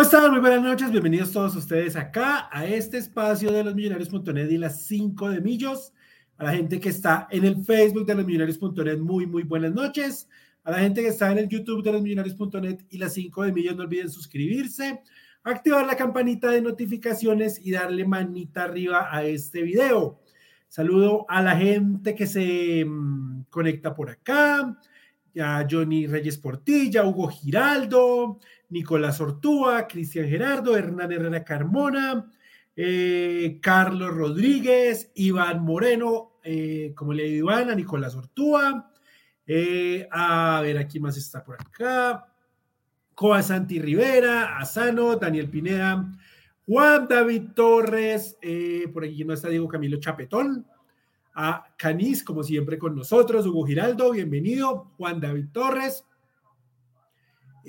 ¿Cómo están? Muy buenas noches, bienvenidos todos ustedes acá a este espacio de los millonarios.net y las 5 de millos. A la gente que está en el Facebook de los millonarios.net, muy, muy buenas noches. A la gente que está en el YouTube de los millonarios.net y las 5 de millos, no olviden suscribirse, activar la campanita de notificaciones y darle manita arriba a este video. Saludo a la gente que se mm, conecta por acá, a Johnny Reyes Portilla, Hugo Giraldo, Nicolás Ortúa, Cristian Gerardo, Hernán Herrera Carmona, eh, Carlos Rodríguez, Iván Moreno, eh, como le digo Iván, a Nicolás Ortúa, eh, a ver, aquí más está por acá, Coa Santi Rivera, Asano, Daniel Pineda, Juan David Torres, por aquí no está Diego Camilo Chapetón, a Canis, como siempre con nosotros, Hugo Giraldo, bienvenido, Juan David Torres,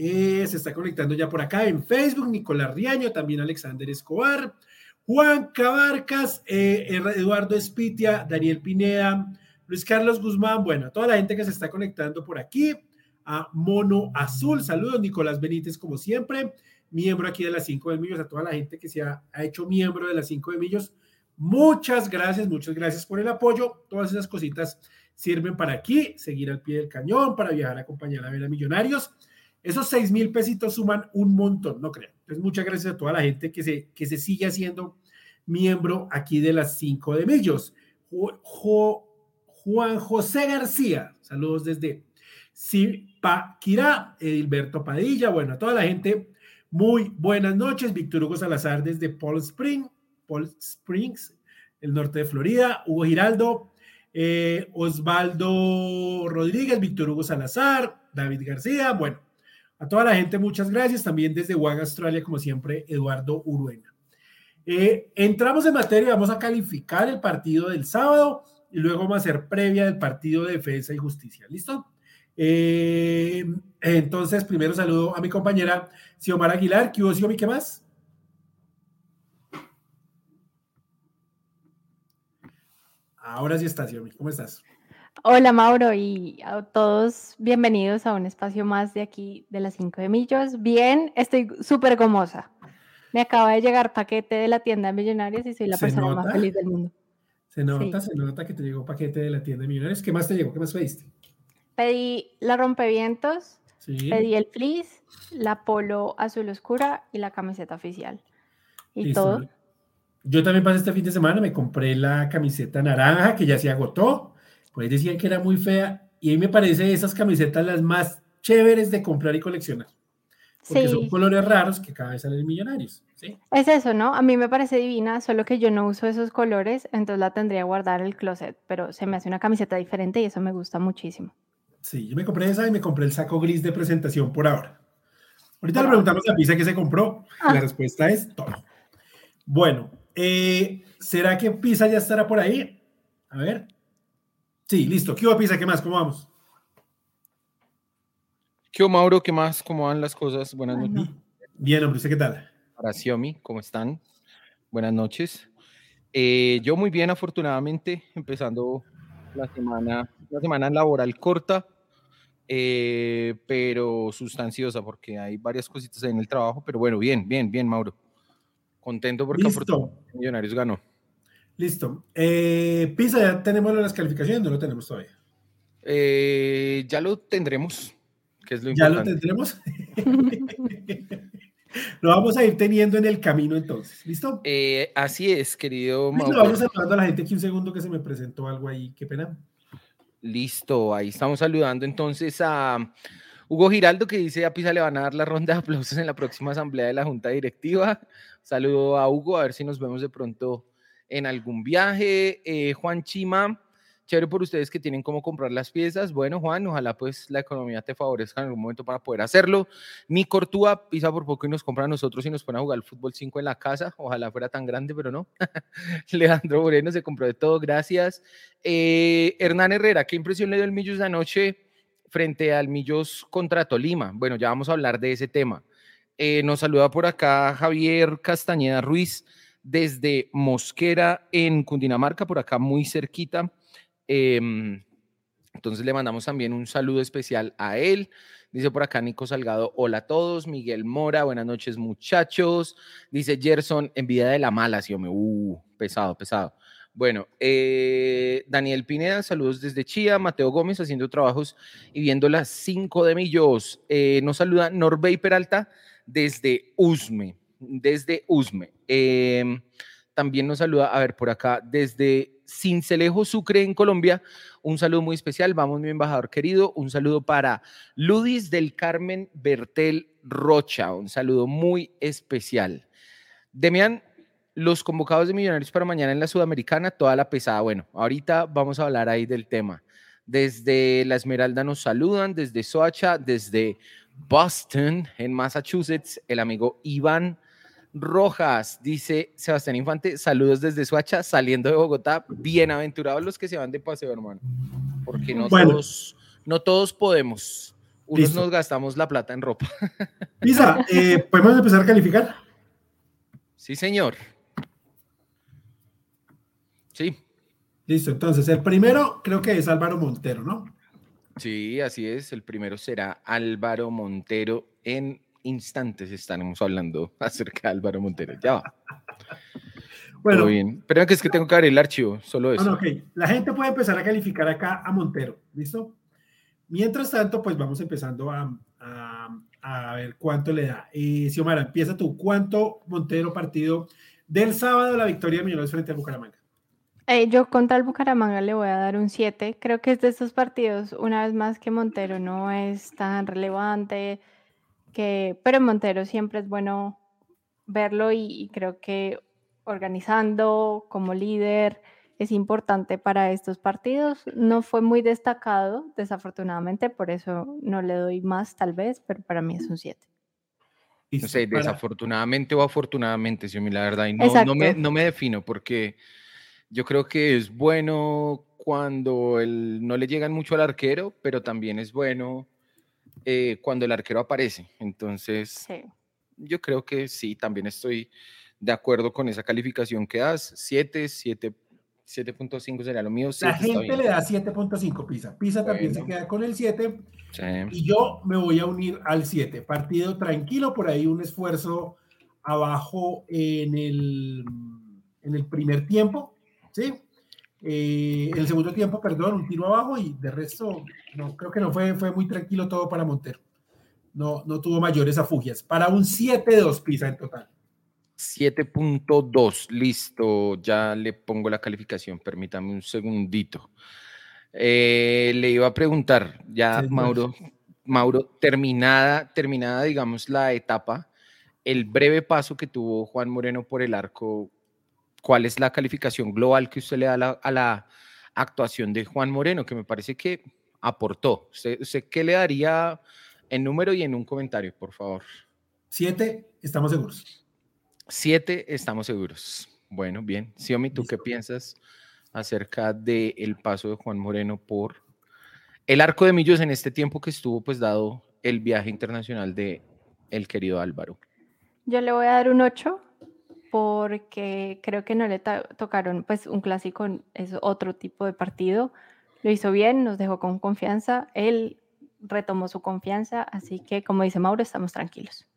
eh, se está conectando ya por acá en Facebook, Nicolás Riaño, también Alexander Escobar, Juan Cabarcas, eh, Eduardo Espitia, Daniel Pineda, Luis Carlos Guzmán, bueno, toda la gente que se está conectando por aquí, a Mono Azul, saludos, Nicolás Benítez, como siempre, miembro aquí de las 5 de Millos, a toda la gente que se ha, ha hecho miembro de las 5 de Millos, muchas gracias, muchas gracias por el apoyo, todas esas cositas sirven para aquí, seguir al pie del cañón, para viajar a acompañar a ver a Millonarios. Esos seis mil pesitos suman un montón, no creo. Entonces, muchas gracias a toda la gente que se, que se sigue haciendo miembro aquí de las cinco de Millos. Juan José García, saludos desde Zipaquirá, Edilberto Padilla, bueno, a toda la gente, muy buenas noches. Víctor Hugo Salazar desde Paul Spring, Paul Springs, el norte de Florida. Hugo Giraldo, eh, Osvaldo Rodríguez, Víctor Hugo Salazar, David García, bueno a toda la gente, muchas gracias. También desde WAG Australia, como siempre, Eduardo Uruena. Eh, entramos en materia, vamos a calificar el partido del sábado y luego vamos a hacer previa del partido de defensa y justicia. ¿Listo? Eh, entonces, primero saludo a mi compañera Xiomara Aguilar. ¿Qué hubo, Xiomi? ¿Qué más? Ahora sí está, Xiomi. ¿Cómo estás? Hola Mauro y a todos bienvenidos a un espacio más de aquí de las 5 de Millos. Bien, estoy súper gomosa. Me acaba de llegar paquete de la tienda de Millonarios y soy la persona más feliz del mundo. Se nota, se nota que te llegó paquete de la tienda de Millonarios. ¿Qué más te llegó? ¿Qué más pediste? Pedí la rompevientos, pedí el fleece, la polo azul oscura y la camiseta oficial. Y todo. Yo también pasé este fin de semana, me compré la camiseta naranja que ya se agotó pues decían que era muy fea y a mí me parece esas camisetas las más chéveres de comprar y coleccionar. Porque son colores raros que cada vez salen millonarios. ¿sí? Es eso, ¿no? A mí me parece divina, solo que yo no uso esos colores, entonces la tendría guardar en el closet, pero se me hace una camiseta diferente y eso me gusta muchísimo. Sí, yo me compré esa y me compré el saco gris de presentación por ahora. Ahorita le preguntamos a Pisa qué se compró. La ah. respuesta es todo. Bueno, eh, ¿será que Pisa ya estará por ahí? A ver. Sí, listo. ¿Qué hubo, Pisa? ¿Qué más? ¿Cómo vamos? ¿Qué hubo, Mauro? ¿Qué más? ¿Cómo van las cosas? Buenas noches. Bien, hombre. ¿Usted qué tal? Para Xiomi, ¿cómo están? Buenas noches. Eh, yo muy bien, afortunadamente, empezando la semana, la semana laboral corta, eh, pero sustanciosa, porque hay varias cositas en el trabajo, pero bueno, bien, bien, bien, Mauro. Contento porque afortunadamente Millonarios ganó. Listo. Eh, Pisa, ¿ya tenemos las calificaciones? No lo tenemos todavía. Eh, ya lo tendremos, que es lo ¿Ya lo tendremos? lo vamos a ir teniendo en el camino entonces. ¿Listo? Eh, así es, querido Mauro. Vamos saludando a la gente aquí un segundo que se me presentó algo ahí. Qué pena. Listo, ahí estamos saludando entonces a Hugo Giraldo que dice a Pisa le van a dar la ronda de aplausos en la próxima asamblea de la Junta Directiva. Saludo a Hugo, a ver si nos vemos de pronto en algún viaje. Eh, Juan Chima, chévere por ustedes que tienen cómo comprar las piezas. Bueno, Juan, ojalá pues la economía te favorezca en algún momento para poder hacerlo. Mi Cortúa pisa por poco y nos compra a nosotros y nos pone a jugar el fútbol 5 en la casa. Ojalá fuera tan grande, pero no. Leandro Moreno se compró de todo, gracias. Eh, Hernán Herrera, ¿qué impresión le dio el Millos de anoche frente al Millos contra Tolima? Bueno, ya vamos a hablar de ese tema. Eh, nos saluda por acá Javier Castañeda Ruiz desde Mosquera en Cundinamarca, por acá muy cerquita. Em, entonces le mandamos también un saludo especial a él. Dice por acá Nico Salgado, hola a todos. Miguel Mora, buenas noches muchachos. Dice Gerson, envidia de la mala, sí, hombre. Uh, pesado, pesado. Bueno, eh, Daniel Pineda, saludos desde Chía. Mateo Gómez haciendo trabajos y viendo las 5 de millos. Eh, nos saluda Norbey Peralta desde Usme. Desde Usme. Em, también nos saluda, a ver, por acá, desde Cincelejo Sucre en Colombia. Un saludo muy especial. Vamos, mi embajador querido. Un saludo para Ludis del Carmen Bertel Rocha. Un saludo muy especial. Demian, los convocados de Millonarios para mañana en la Sudamericana, toda la pesada. Bueno, ahorita vamos a hablar ahí del tema. Desde La Esmeralda nos saludan, desde Soacha, desde Boston, en Massachusetts, el amigo Iván Rojas, dice Sebastián Infante, saludos desde Soacha, saliendo de Bogotá, bienaventurados los que se van de paseo, hermano, porque no, todos, no todos podemos, unos nos gastamos la plata en ropa. Lisa, eh, ¿podemos empezar a calificar? Sí, señor. Sí. Listo, entonces el primero creo que es Álvaro Montero, ¿no? Sí, así es. El primero será Álvaro Montero. En instantes estaremos hablando acerca de Álvaro Montero. Ya va. Bueno, Muy bien. Pero que es que tengo que abrir el archivo, solo eso. Bueno, ok. La gente puede empezar a calificar acá a Montero, ¿listo? Mientras tanto, pues vamos empezando a, a, ver cuánto le da. Eh, Xiomara, empieza tú. ¿Cuánto Montero partido del sábado la victoria de Millonarios frente a Bucaramanga? Eh, yo contra el Bucaramanga le voy a dar un 7. Creo que es de estos partidos, una vez más que Montero no es tan relevante, que, pero Montero siempre es bueno verlo y, creo que organizando como líder es importante para estos partidos. No fue muy destacado, desafortunadamente, por eso no le doy más tal vez, pero para mí es un 7. No sé, desafortunadamente o afortunadamente, sí, la verdad, y no, no, me, no me defino porque yo creo que es bueno cuando el, no le llegan mucho al arquero, pero también es bueno eh, cuando el arquero aparece. Entonces, yo creo que sí, también estoy de acuerdo con esa calificación que das. 7, 7. 7.5 sería lo mío. La gente le da 7.5 Pisa. Pisa también se queda con el 7. Y yo me voy a unir al 7. Partido tranquilo, por ahí un esfuerzo abajo en el, en el primer tiempo. ¿sí? Eh, el segundo tiempo, perdón, un tiro abajo y de resto, no, creo que no fue, fue muy tranquilo todo para Montero. No, no tuvo mayores afugias. Para un 7-2 pisa en total. 7.2, listo, ya le pongo la calificación, permítame un segundito. Eh, le iba a preguntar, ya Mauro, Mauro, terminada, terminada, digamos, la etapa, el breve paso que tuvo Juan Moreno por el arco, ¿cuál es la calificación global que usted le da a la, actuación de Juan Moreno? Que me parece que aportó. ¿Usted, qué le daría en número y en un comentario, por favor? Siete, estamos seguros. Siete, estamos seguros. Bueno, bien. Xiaomi, ¿tú qué piensas acerca del paso de Juan Moreno por el arco de Millos en este tiempo que estuvo pues dado el viaje internacional de el querido Álvaro? Yo le voy a dar un 8 porque creo que no le tocaron, pues un clásico es otro tipo de partido. Lo hizo bien, nos dejó con confianza, él retomó su confianza, así que como dice Mauro, estamos tranquilos.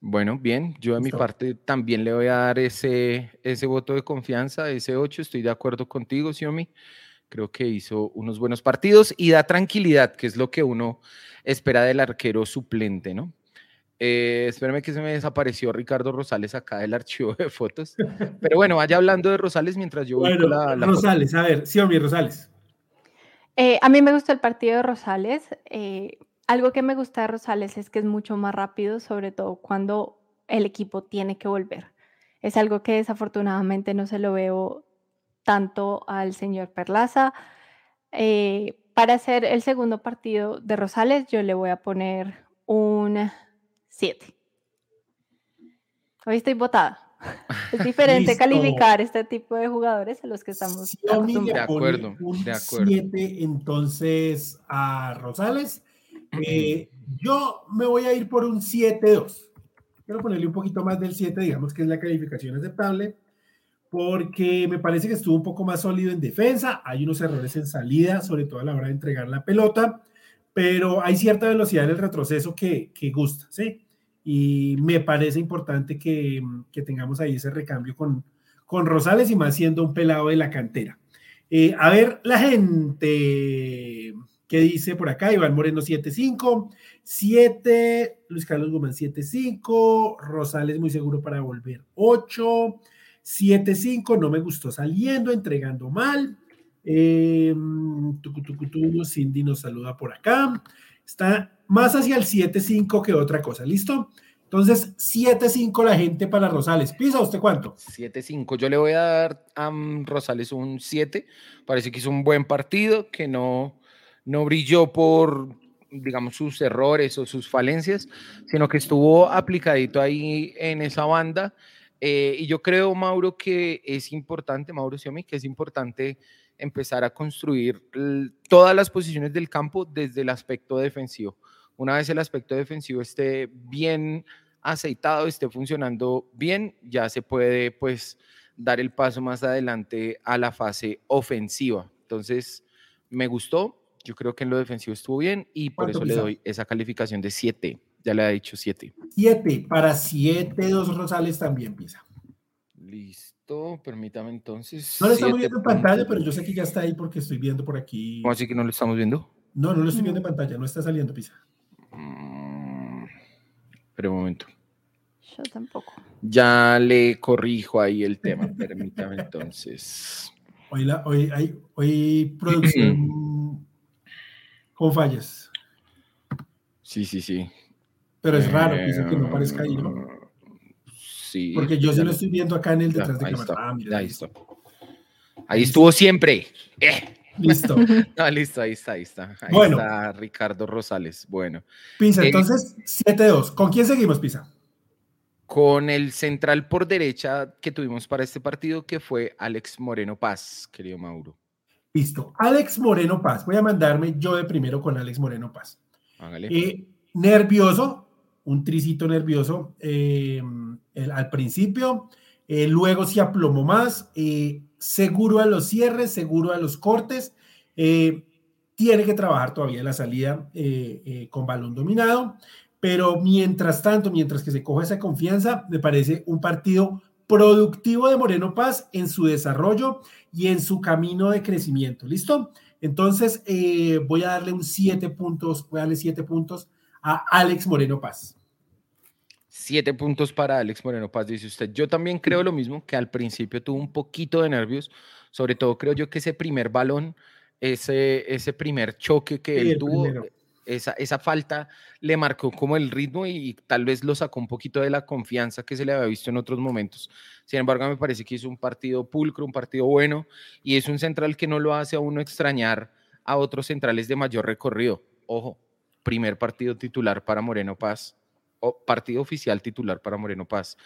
Bueno, bien, yo de mi parte también le voy a dar ese, ese voto de confianza, ese 8, estoy de acuerdo contigo, Xiomi. Creo que hizo unos buenos partidos y da tranquilidad, que es lo que uno espera del arquero suplente, ¿no? Eh, espérame que se me desapareció Ricardo Rosales acá del archivo de fotos. Pero bueno, vaya hablando de Rosales mientras yo bueno, la, Rosales, a ver, sí o mi Rosales. Eh, a mí me gusta el partido de Rosales. Eh, algo que me gusta de Rosales es que es mucho más rápido, sobre todo cuando el equipo tiene que volver. Es algo que desafortunadamente no se lo veo tanto al señor Perlaza. para hacer el segundo partido de Rosales, yo le voy a poner un 7. Hoy estoy votada. Es diferente calificar este tipo de jugadores a los que estamos De acuerdo, de acuerdo. 7 entonces a Rosales. Eh, yo me voy a ir por un 7-2. Quiero ponerle un poquito más del 7, digamos que es la calificación aceptable, porque me parece que estuvo un poco más sólido en defensa. Hay unos errores en salida, sobre todo a la hora de entregar la pelota pero hay cierta velocidad en el retroceso que, que gusta, ¿sí? Y me parece importante que, que, tengamos ahí ese recambio con, con Rosales y más siendo un pelado de la cantera. Eh, a ver, la gente que dice por acá, Iván Moreno 7-5, 7, Luis Carlos Guzmán 7-5, Rosales muy seguro para volver 8, 7-5, no me gustó saliendo, entregando mal. Eh, Cindy nos saluda por acá. Está más hacia el 7-5 que otra cosa, ¿listo? Entonces, 7-5 la gente para Rosales. ¿Pisa usted cuánto? 7-5. Yo le voy a dar a Rosales un 7. Parece que hizo un buen partido, que no, no brilló por, digamos, sus errores o sus falencias, sino que estuvo aplicadito ahí en esa banda. Eh, y yo creo, Mauro, que es importante, Mauro Xiaomi, que es importante empezar a construir todas las posiciones del campo desde el aspecto defensivo. Una vez el aspecto defensivo esté bien aceitado, esté funcionando bien, ya se puede pues dar el paso más adelante a la fase ofensiva. Entonces, me gustó, yo creo que en lo defensivo estuvo bien y por eso le doy esa calificación de 7. Ya le ha dicho 7. 7, para 7, dos Rosales también pisa. Listo, permítame entonces. No lo estamos viendo en pantalla, pero yo sé que ya está ahí porque estoy viendo por aquí. ¿Cómo así que no lo estamos viendo? No, no lo estoy viendo en pantalla, no está saliendo pisa. Mm, pero un momento. Yo tampoco. Ya le corrijo ahí el tema, permítame entonces. Hoy, la, hoy, hay, hoy producción con fallas. Sí, sí, sí. Pero es raro dice que no aparezca ahí, ¿no? Sí. Porque yo sí lo estoy viendo acá en el detrás de cámara. Ah, mira, ahí está. Ahí estuvo siempre. Eh. Listo. No, listo, ahí está, ahí está. Ahí Bueno. está Ricardo Rosales. Bueno, Pisa, Eh, entonces 7-2. ¿Con quién seguimos, Pisa? con el central por derecha que tuvimos para este partido, que fue Alex Moreno Paz, querido Mauro. Listo. Alex Moreno Paz. Voy a mandarme yo de primero con Alex Moreno Paz. Hágale. Eh, nervioso, un tricito nervioso eh, al principio, eh, luego se aplomó más, eh, seguro a los cierres, seguro a los cortes, eh, tiene que trabajar todavía la salida eh, con balón dominado, pero mientras tanto, mientras que se coge esa confianza, me parece un partido productivo de Moreno Paz en su desarrollo y en su camino de crecimiento. ¿Listo? Entonces, voy a darle un 7 puntos, voy a darle 7 puntos a Alex Moreno Paz. Siete puntos para Alex Moreno Paz, dice usted. Yo también creo lo mismo, que al principio tuvo un poquito de nervios, sobre todo creo yo que ese primer balón, ese, ese primer choque que Sí, él tuvo, primero. esa, esa falta le marcó como el ritmo y, tal vez lo sacó un poquito de la confianza que se le había visto en otros momentos. Sin embargo, me parece que hizo un partido pulcro, un partido bueno y es un central que no lo hace a uno extrañar a otros centrales de mayor recorrido. Ojo, primer partido titular para Moreno Paz, o partido oficial titular para Moreno Paz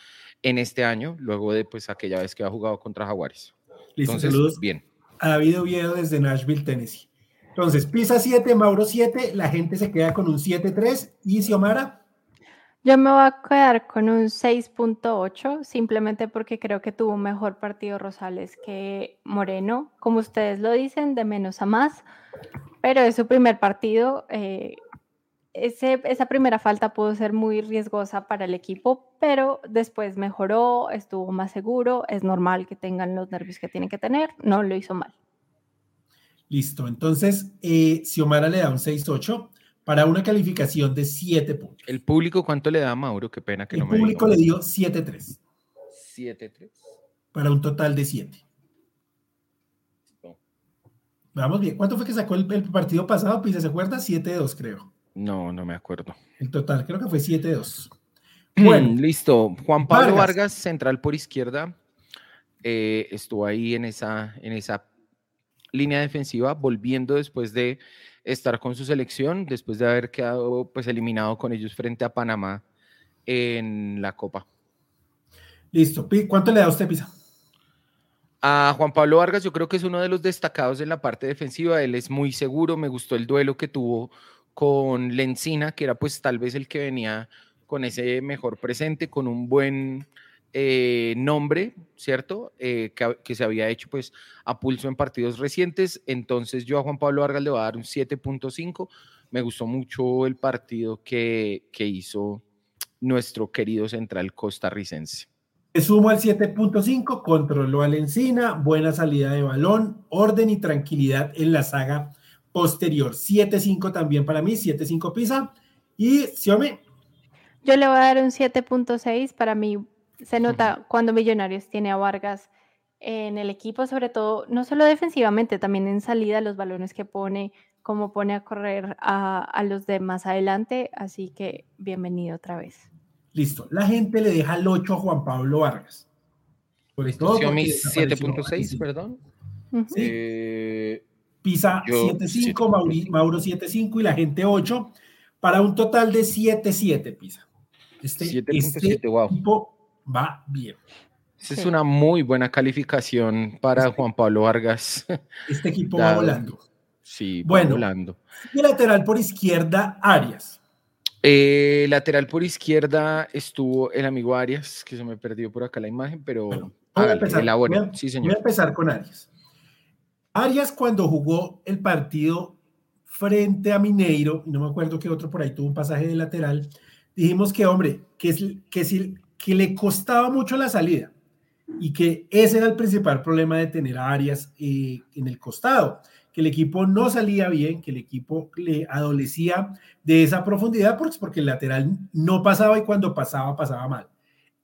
en este año, luego de pues aquella vez que ha jugado contra Jaguares. Listo, Entonces, saludos bien. a David Oviedo desde Nashville, Tennessee. Entonces, Pisa 7, Mauro 7, la gente se queda con un 7-3 y Xiomara, Yo me voy a quedar con un 6.8, simplemente porque creo que tuvo un mejor partido Rosales que Moreno, como ustedes lo dicen, de menos a más, pero es su primer partido. eh, ese- esa primera falta pudo ser muy riesgosa para el equipo, pero después mejoró, estuvo más seguro, es normal que tengan los nervios que tienen que tener, no lo hizo mal. listo. Entonces, eh, Xiomara le da un 6-8 para una calificación de 7 puntos. ¿El público cuánto le da a Mauro? Qué pena que El no me público diga. le dio 7-3 7-3. para un total de 7. Vamos bien. ¿Cuánto fue que sacó el, el partido pasado? Pisa, ¿se acuerda? 7-2, creo. No, no me acuerdo. El total, creo que fue 7-2. Bueno, listo. Juan Pablo Vargas. Vargas, central por izquierda, eh, estuvo ahí en esa, en esa línea defensiva, volviendo después de estar con su selección, después de haber quedado pues eliminado con ellos frente a Panamá en la Copa. listo. ¿Cuánto le da usted, Pisa? A Juan Pablo Vargas yo creo que es uno de los destacados en la parte defensiva, él es muy seguro, me gustó el duelo que tuvo con Lencina, que era pues tal vez el que venía con ese mejor presente, con un buen eh, nombre, ¿cierto? Eh, que, se había hecho pues a pulso en partidos recientes. Entonces yo a Juan Pablo Vargas le voy a dar un 7.5. Me gustó mucho el partido que, que hizo nuestro querido central costarricense. Se sumo al 7.5, controló al Encina, buena salida de balón, orden y tranquilidad en la saga posterior. 7.5 también para mí, 7.5 Pisa. Y Xiome. Yo le voy a dar un 7.6. Para mí se nota cuando Millonarios tiene a Vargas en el equipo, sobre todo, no solo defensivamente, también en salida, los balones que pone, cómo pone a correr a, a los de más adelante. Así que bienvenido otra vez. Listo. La gente le deja el 8 a Juan Pablo Vargas. Por esto. 7.6, perdón. Sí. Eh, Pisa 7.5, Mauro 7.5 y la gente 8, para un total de 7.7, Pisa. Este, 7.7, este wow. equipo va bien. Esa es una muy buena calificación para este, Juan Pablo Vargas. Este equipo va volando. Sí, va bueno, volando. Y lateral por izquierda, Arias. Eh, lateral por izquierda estuvo el amigo Arias, que se me perdió por acá la imagen, pero bueno, voy, a empezar, voy, a, sí, señor. voy a empezar con Arias. Arias cuando jugó el partido frente a Mineiro, no me acuerdo qué otro por ahí tuvo un pasaje de lateral, dijimos que, hombre, que, es, que, que le costaba mucho la salida y que ese era el principal problema de tener a Arias eh, en el costado, que el equipo no salía bien, que el equipo le adolecía de esa profundidad porque, porque el lateral no pasaba y cuando pasaba, pasaba mal.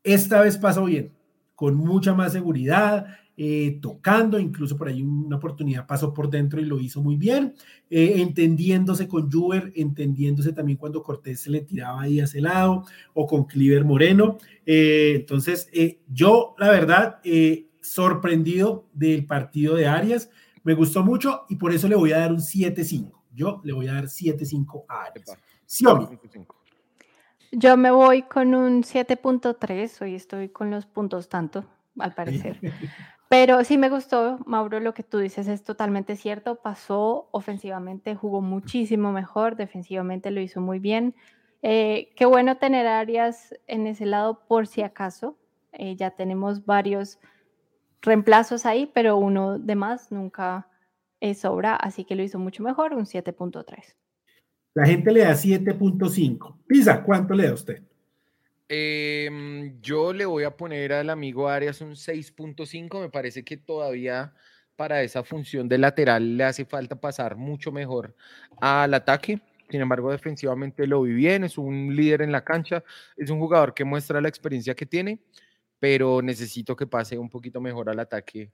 Esta vez pasó bien, con mucha más seguridad, eh, tocando, incluso por ahí una oportunidad pasó por dentro y lo hizo muy bien, eh, entendiéndose con Juber, entendiéndose también cuando Cortés se le tiraba ahí hacia ese lado, o con Cliver Moreno. Eh, entonces, yo, la verdad, sorprendido del partido de Arias, me gustó mucho y por eso le voy a dar un 7-5. Yo le voy a dar 7-5 a Arias. Yo me voy con un 7.3, hoy estoy con los puntos tanto, al parecer. Pero sí me gustó, Mauro, lo que tú dices es totalmente cierto. Pasó ofensivamente, jugó muchísimo mejor, defensivamente lo hizo muy bien. Eh, qué bueno tener áreas en ese lado por si acaso. Eh, ya tenemos varios reemplazos ahí, pero uno de más nunca es sobra, así que lo hizo mucho mejor, un 7.3. La gente le da 7.5. Pisa, ¿cuánto le da usted? Eh, yo le voy a poner al amigo Arias un 6.5. Me parece que todavía para esa función de lateral le hace falta pasar mucho mejor al ataque. Sin embargo, defensivamente lo vi bien, es un líder en la cancha, es un jugador que muestra la experiencia que tiene, pero necesito que pase un poquito mejor al ataque,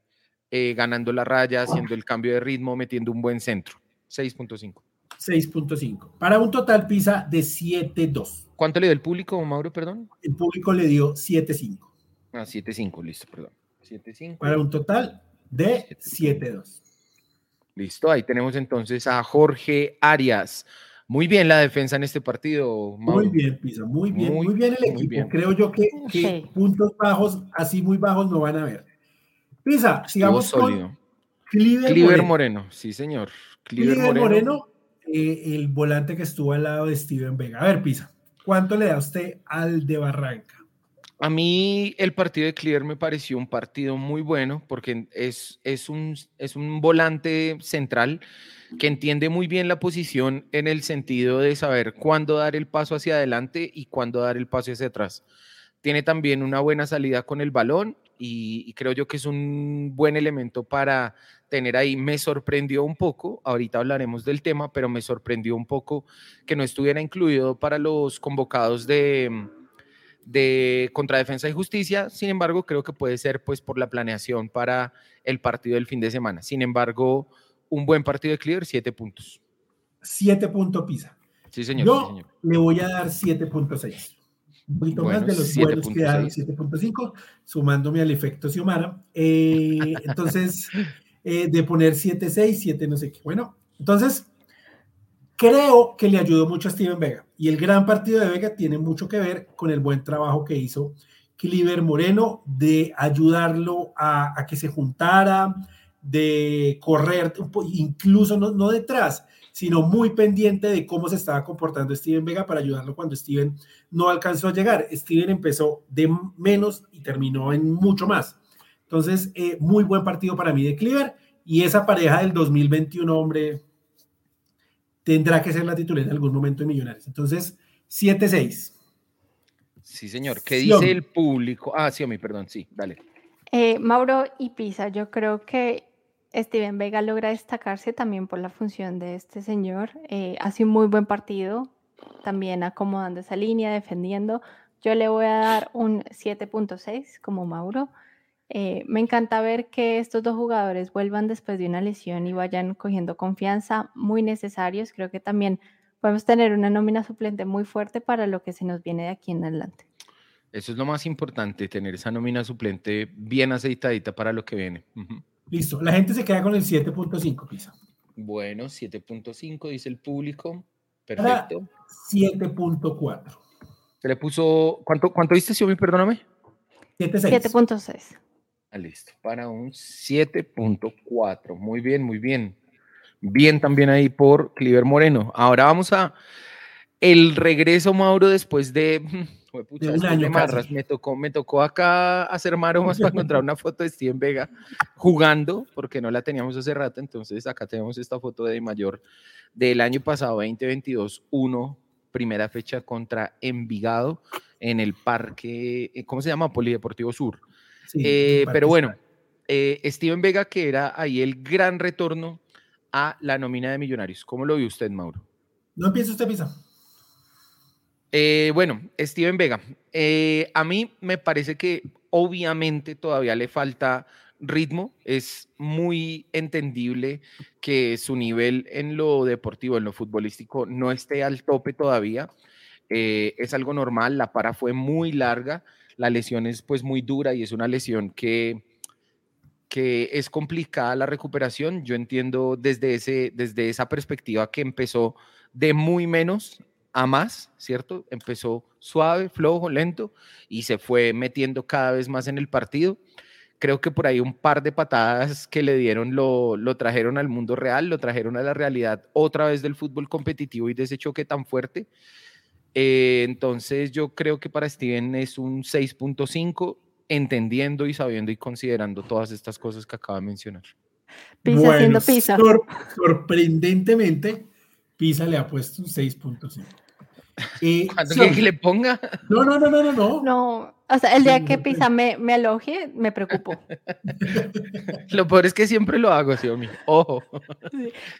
eh, ganando la raya, haciendo el cambio de ritmo, metiendo un buen centro. 6.5. 6.5. Para un total PISA de 7.2. ¿Cuánto le dio el público, Mauro, perdón? El público le dio 7.5. Ah, 7.5, listo, perdón. 7.5. Para un total de 7.2. Listo, ahí tenemos entonces a Jorge Arias. Muy bien la defensa en este partido. Mauro. Muy bien, Pisa, muy bien, muy, bien el equipo. Creo yo que, puntos bajos, así muy bajos, no van a ver. Pisa, sigamos con Cliver, Moreno. Sí, señor. Cliver, Moreno eh, el volante que estuvo al lado de Steven Vega. A ver, Pisa, ¿cuánto le da usted al de Barranca? A mí el partido de Clear me pareció un partido muy bueno porque es, es, un, es un volante central que entiende muy bien la posición en el sentido de saber cuándo dar el paso hacia adelante y cuándo dar el paso hacia atrás. Tiene también una buena salida con el balón y creo yo que es un buen elemento para tener ahí. Me sorprendió un poco, ahorita hablaremos del tema, pero me sorprendió un poco que no estuviera incluido para los convocados de, de Contradefensa y Justicia. Sin embargo, creo que puede ser pues por la planeación para el partido del fin de semana. Sin embargo, un buen partido de Clear, siete puntos. Siete puntos Pisa. Sí, señor. Yo le voy a dar 7.6. Un poquito más de los buenos que dan 7.5, sumándome al efecto Xiomara. Eh, entonces, eh, de poner 7-6, 7 no sé qué. Bueno, entonces creo que le ayudó mucho a Steven Vega y el gran partido de Vega tiene mucho que ver con el buen trabajo que hizo Cliver Moreno de ayudarlo a, que se juntara, de correr, incluso no, detrás, sino muy pendiente de cómo se estaba comportando Steven Vega para ayudarlo cuando Steven no alcanzó a llegar. Steven empezó de menos y terminó en mucho más. Entonces, eh, muy buen partido para mí de Cleaver y esa pareja del 2021, hombre, tendrá que ser la titular en algún momento de Millonarios. Entonces, 7-6. Sí, señor. ¿Qué dice el público? Ah, sí, mi perdón, sí, dale. Eh, Mauro y Pisa, yo creo que Steven Vega logra destacarse también por la función de este señor. Eh, hace un muy buen partido, también acomodando esa línea, defendiendo. Yo le voy a dar un 7.6 como Mauro. Eh, me encanta ver que estos dos jugadores vuelvan después de una lesión y vayan cogiendo confianza, muy necesarios. Creo que también podemos tener una nómina suplente muy fuerte para lo que se nos viene de aquí en adelante. Eso es lo más importante, tener esa nómina suplente bien aceitadita para lo que viene. Listo, la gente se queda con el 7.5, Pisa. Bueno, 7.5 dice el público. Perfecto. 7.4. Se le puso, ¿cuánto, cuánto diste, Xiaomi? Perdóname. 7.6. Ah, listo, para un 7.4. Muy bien, muy bien. Bien también ahí por Cliver Moreno. Ahora vamos a el regreso, Mauro, después de, un año Me tocó, me tocó acá hacer maromas para encontrar una foto de Steven Vega jugando, porque no la teníamos hace rato. Entonces acá tenemos esta foto de mayor del año pasado, 2022, 1, primera fecha contra Envigado en el parque, eh, ¿cómo se llama? Polideportivo Sur. Eh, pero bueno, eh, Steven Vega, que era ahí el gran retorno a la nómina de Millonarios. ¿Cómo lo vio usted, Mauro? No empieza usted, Pisa. Eh, bueno, Steven Vega, a mí me parece que obviamente todavía le falta ritmo, es muy entendible que su nivel en lo deportivo, en lo futbolístico, no esté al tope todavía. es algo normal, la para fue muy larga la lesión es pues muy dura y es una lesión que, que es complicada la recuperación. Yo entiendo desde, ese, desde esa perspectiva que empezó de muy menos a más, ¿cierto? Empezó suave, flojo, lento y se fue metiendo cada vez más en el partido. Creo que por ahí un par de patadas que le dieron lo, lo trajeron al mundo real, lo trajeron a la realidad otra vez del fútbol competitivo y de ese choque tan fuerte. Eh, entonces yo creo que para Steven es un 6.5, entendiendo y sabiendo y considerando todas estas cosas que acaba de mencionar. Pisa bueno, pisa. sorprendentemente, Pisa le ha puesto un 6.5. Eh, ¿Cuánto quiere que le ponga? No, no, no, no, no. No, no o sea, el día que Pisa me, me aloje, me preocupo. lo peor es que siempre lo hago, Xiaomi. Ojo.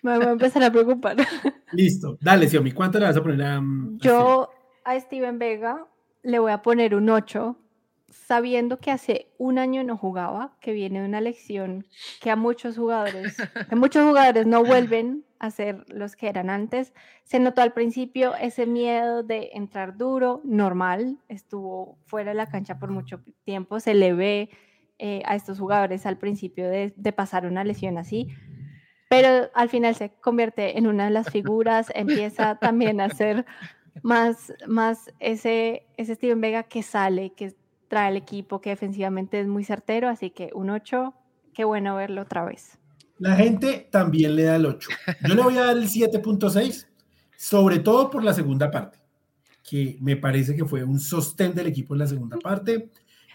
me voy a empezar a preocupar. Listo, dale, Xiaomi. ¿Cuánto le vas a poner a.? Yo a Steven Vega le voy a poner un 8 sabiendo que hace un año no jugaba, que viene de una lección que a muchos jugadores, que muchos jugadores no vuelven a ser los que eran antes. Se notó al principio ese miedo de entrar duro, normal, estuvo fuera de la cancha por mucho tiempo, se le ve eh, a estos jugadores al principio de, de pasar una lesión así, pero al final se convierte en una de las figuras, empieza también a ser más, más ese, ese Steven Vega que sale, que trae el equipo, que defensivamente es muy certero, así que un 8, qué bueno verlo otra vez. La gente también le da el 8. Yo le voy a dar el 7.6, sobre todo por la segunda parte, que me parece que fue un sostén del equipo en la segunda parte.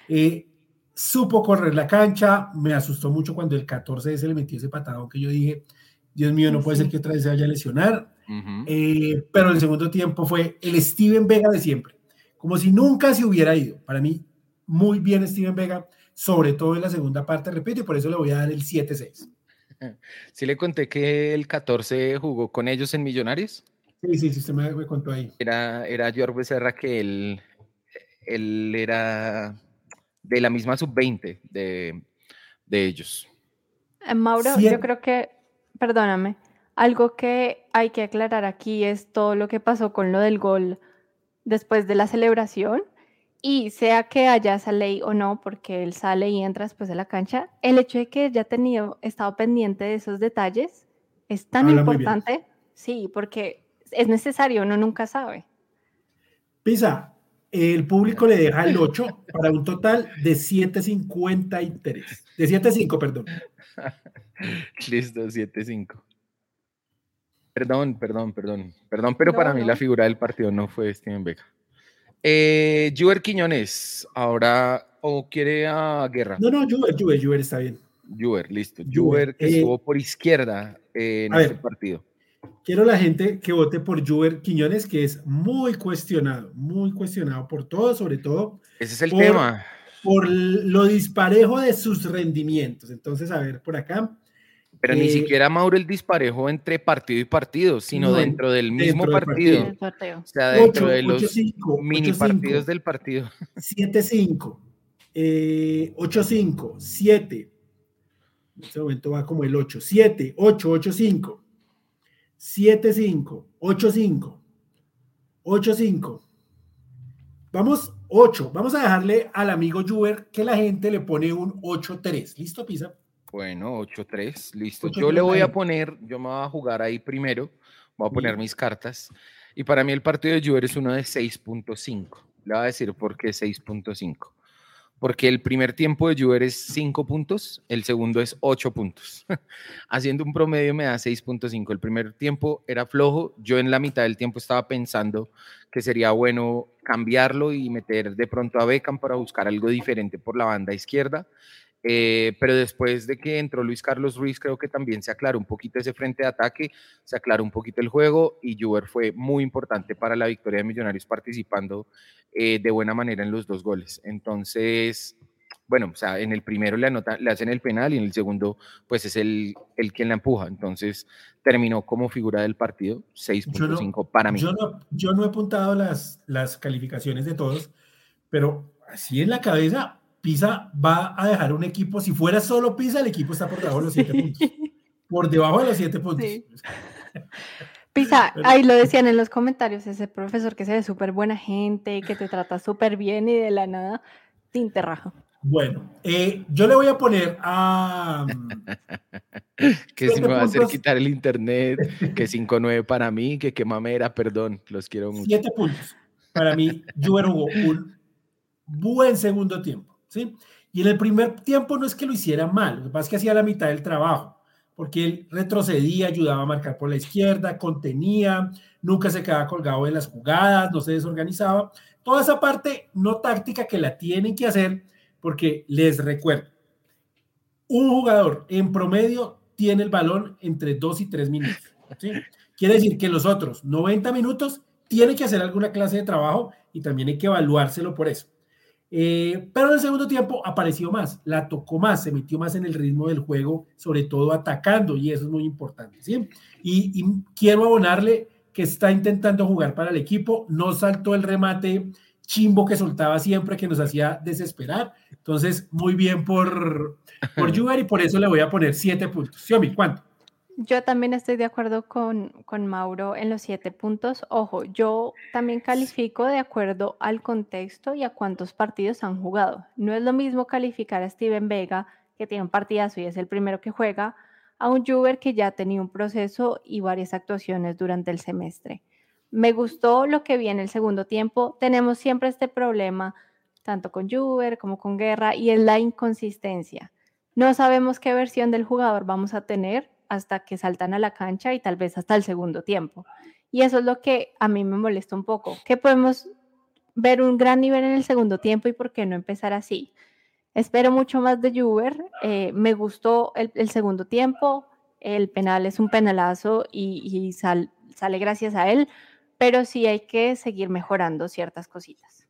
Eh, supo correr la cancha, me asustó mucho cuando el 14 se le metió ese patadón que yo dije, Dios mío, no puede ser que otra vez se vaya a lesionar. Eh, pero el segundo tiempo fue el Steven Vega de siempre, como si nunca se hubiera ido. Para mí, muy bien Steven Vega, sobre todo en la segunda parte, repito, y por eso le voy a dar el 7-6. Sí le conté que el 14 jugó con ellos en Millonarios. Sí, sí, sí, usted me, contó ahí. Era, era George Becerra que él, él era de la misma sub-20 de, de, ellos. Eh, Mauro, yo creo que, perdóname, algo que hay que aclarar aquí es todo lo que pasó con lo del gol después de la celebración y sea que haya esa ley o no, porque él sale y entra después de la cancha, el hecho de que haya tenido, estado pendiente de esos detalles es tan importante, sí, porque es necesario, uno nunca sabe. Pisa, el público le deja el 8 para un total de 7.53, de 7.5, perdón. Listo, 7.5. Perdón, perdón, perdón. Perdón, pero para mí la figura del partido no fue Steven Vega. Eh, Juber Quiñones, ahora, ¿o quiere a Guerra? No, no, Juber, Juber, Juber está bien. Juber, listo. Juber, que eh, estuvo por izquierda en este partido. Quiero la gente que vote por Juber Quiñones, que es muy cuestionado, muy cuestionado por todo, sobre todo. Ese es el tema. Por lo disparejo de sus rendimientos. Entonces, a ver, por acá. Pero ni eh, siquiera Mauro el disparejo entre partido y partido, sino dentro del mismo partido. O sea, dentro de los mini partidos del partido. 7-5, 8-5, 7. En este momento va como el 8, 7, 8, 8, 5, 7, 5, 8, 5, 8, 5. Vamos, 8. Vamos a dejarle al amigo Juber que la gente le pone un 8-3. ¿Listo, Pisa? Bueno, 8-3, listo. yo le voy a poner, yo me voy a jugar ahí primero, voy a poner mis cartas. Y para mí el partido de Juber es uno de 6.5. Le voy a decir por qué 6.5. Porque el primer tiempo de Juber es 5 puntos, el segundo es 8 puntos. Haciendo un promedio me da 6.5. El primer tiempo era flojo. Yo en la mitad del tiempo estaba pensando que sería bueno cambiarlo y meter de pronto a Beckham para buscar algo diferente por la banda izquierda. Eh, pero después de que entró Luis Carlos Ruiz, creo que también se aclaró un poquito ese frente de ataque, se aclaró un poquito el juego y Juber fue muy importante para la victoria de Millonarios participando eh, de buena manera en los dos goles. Entonces, bueno, o sea, en el primero le, anota, le hacen el penal y en el segundo, pues es el, el quien la empuja. Entonces, terminó como figura del partido, 6.5 para mí. Yo no, yo no he apuntado las, las calificaciones de todos, pero así en la cabeza Pisa va a dejar un equipo, si fuera solo Pisa, el equipo está por debajo de los siete puntos. Por debajo de los siete puntos. Pisa, ahí lo decían en los comentarios, ese profesor que se ve súper buena gente, que te trata súper bien y de la nada, tinte raja. Bueno, eh, yo le voy a poner a... que si me va a hacer quitar el internet, que 5-9 para mí, que qué mamera, perdón, los quiero mucho. Siete puntos. Para mí, Juber jugó un buen segundo tiempo. Y en el primer tiempo no es que lo hiciera mal, lo que pasa es que hacía la mitad del trabajo, porque él retrocedía, ayudaba a marcar por la izquierda, contenía, nunca se quedaba colgado en las jugadas, no se desorganizaba. Toda esa parte no táctica que la tienen que hacer, porque les recuerdo, un jugador en promedio tiene el balón entre dos y tres minutos. Quiere decir que los otros 90 minutos tiene que hacer alguna clase de trabajo y también hay que evaluárselo por eso. Eh, pero en el segundo tiempo apareció más, la tocó más, se metió más en el ritmo del juego, sobre todo atacando, y eso es muy importante. ¿sí? Y, quiero abonarle que está intentando jugar para el equipo, no saltó el remate chimbo que soltaba siempre, que nos hacía desesperar. Entonces, muy bien por, por y por eso le voy a poner siete puntos. Xiaomi, ¿cuánto? Yo también estoy de acuerdo con, con, Mauro en los siete puntos. Ojo, yo también califico de acuerdo al contexto y a cuántos partidos han jugado. No es lo mismo calificar a Steven Vega, que tiene un partidazo y es el primero que juega, a un Juber que ya ha tenido un proceso y varias actuaciones durante el semestre. Me gustó lo que vi en el segundo tiempo. Tenemos siempre este problema, tanto con Juber como con Guerra, y es la inconsistencia. No sabemos qué versión del jugador vamos a tener hasta que saltan a la cancha y tal vez hasta el segundo tiempo. Y eso es lo que a mí me molesta un poco, que podemos ver un gran nivel en el segundo tiempo y por qué no empezar así. Espero mucho más de Juber, eh, me gustó el, segundo tiempo, el penal es un penalazo y, sale gracias a él, pero sí hay que seguir mejorando ciertas cositas.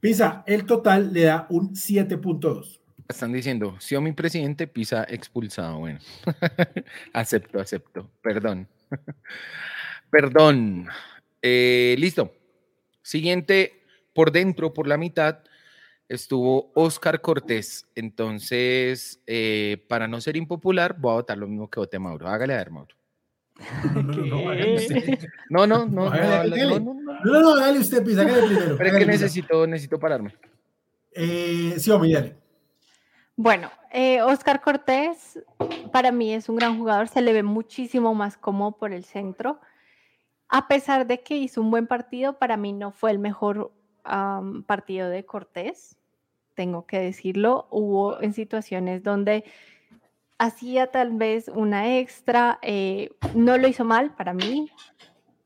Pisa, el total le da un 7.2. Están diciendo, si mi presidente pisa expulsado. Bueno, acepto, acepto. Perdón. Perdón. Eh, listo. Siguiente, por dentro, por la mitad, estuvo Oscar Cortés. Entonces, eh, para no ser impopular, voy a votar lo mismo que voté Mauro. Hágale a ver, Mauro. No, no, no, no, no, no, no, dale usted, pisa, primero. Pero es que necesito, necesito pararme. Eh, sí, hombre, dale. Bueno, eh, Oscar Cortés para mí es un gran jugador, se le ve muchísimo más cómodo por el centro. A pesar de que hizo un buen partido, para mí no fue el mejor partido de Cortés, tengo que decirlo. Hubo en situaciones donde hacía tal vez una extra, eh, no lo hizo mal para mí,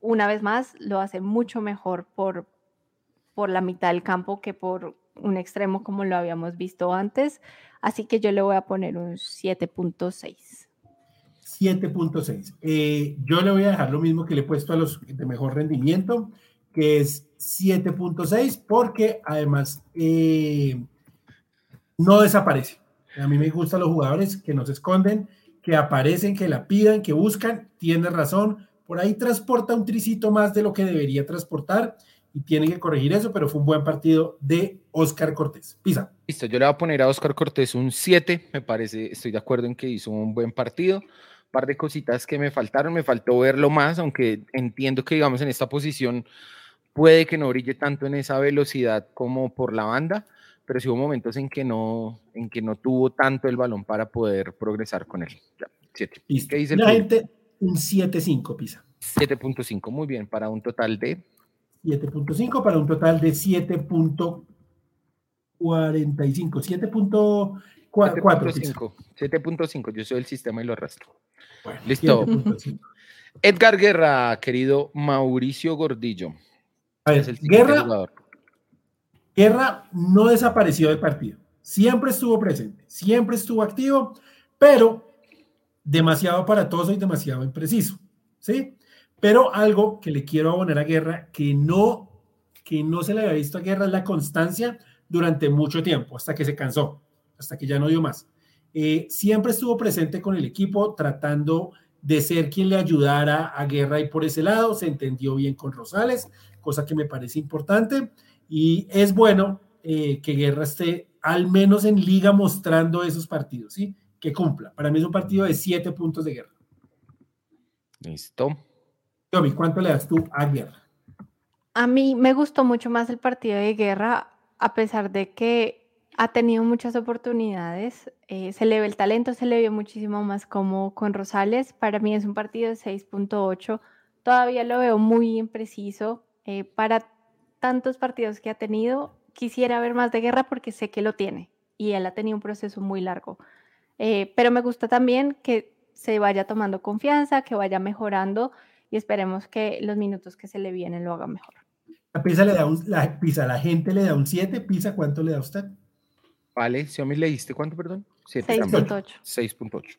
una vez más lo hace mucho mejor por, por la mitad del campo que por un extremo como lo habíamos visto antes, así que yo le voy a poner un 7.6. 7.6. Eh, yo le voy a dejar lo mismo que le he puesto a los de mejor rendimiento, que es 7.6, porque además eh, no desaparece. A mí me gustan los jugadores que no se esconden, que aparecen, que la pidan, que buscan. Tiene razón. Por ahí transporta un tricito más de lo que debería transportar y tiene que corregir eso, pero fue un buen partido de Oscar Cortés. Pisa. Listo, yo le voy a poner a Oscar Cortés un 7, me parece, estoy de acuerdo en que hizo un buen partido. Un par de cositas que me faltaron, me faltó verlo más, aunque entiendo que, digamos, en esta posición puede que no brille tanto en esa velocidad como por la banda, pero sí hubo momentos en que no, en que no tuvo tanto el balón para poder progresar con él. Ya, 7. ¿Qué dice el La gente, un 7.5 pisa. 7.5, muy bien, para un total de 7.5 para un total de 7.45. 7.4. 7.5, yo soy el sistema y lo arrastro. Listo. Edgar Guerra, querido Mauricio Gordillo. Guerra, Guerra no desapareció del partido. Siempre estuvo presente, siempre estuvo activo, pero demasiado aparatoso y demasiado impreciso. ¿Sí? Pero algo que le quiero abonar a Guerra, que no, que no se le había visto a Guerra, es la constancia durante mucho tiempo, hasta que se cansó, hasta que ya no dio más. Eh, siempre estuvo presente con el equipo, tratando de ser quien le ayudara a Guerra y por ese lado, se entendió bien con Rosales, cosa que me parece importante, y es bueno eh, que Guerra esté al menos en liga mostrando esos partidos, ¿sí? Que cumpla. Para mí es un partido de siete puntos de guerra. Listo. Yomi, ¿cuánto le das tú a Guerra? A mí me gustó mucho más el partido de Guerra, a pesar de que ha tenido muchas oportunidades. Eh, se le ve el talento, se le vio muchísimo más como con Rosales. Para mí es un partido de 6.8. Todavía lo veo muy impreciso. Eh, para tantos partidos que ha tenido, quisiera ver más de guerra porque sé que lo tiene y él ha tenido un proceso muy largo. Eh, pero me gusta también que se vaya tomando confianza, que vaya mejorando y esperemos que los minutos que se le vienen lo haga mejor. La Pisa le da un, la, Pisa, la gente le da un 7, Pisa, ¿cuánto le da usted? Vale, si a mí le diste, ¿cuánto, perdón? 6.8. 6.8.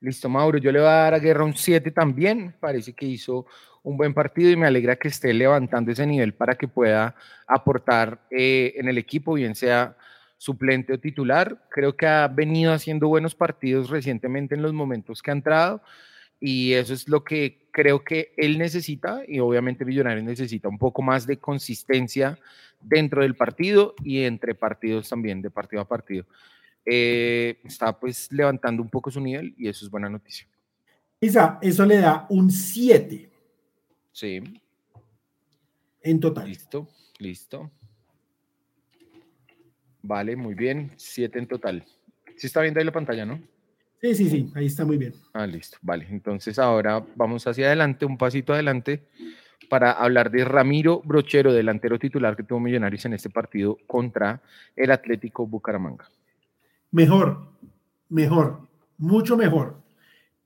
Listo, Mauro, yo le voy a dar a Guerra un 7 también, parece que hizo un buen partido y me alegra que esté levantando ese nivel para que pueda aportar eh, en el equipo, bien sea suplente o titular. Creo que ha venido haciendo buenos partidos recientemente en los momentos que ha entrado y eso es lo que creo que él necesita y obviamente Millonarios necesita un poco más de consistencia dentro del partido y entre partidos también, de partido a partido. Eh, está pues levantando un poco su nivel y eso es buena noticia. Isa, eso le da un 7. Sí. En total. Listo, listo. Vale, muy bien. 7 en total. Sí está viendo ahí la pantalla, ¿no? Sí, sí, sí, ahí está muy bien. Ah, listo, vale. Entonces ahora vamos hacia adelante, un pasito adelante, para hablar de Ramiro Brochero, delantero titular que tuvo Millonarios en este partido contra el Atlético Bucaramanga. Mejor, mejor, mucho mejor.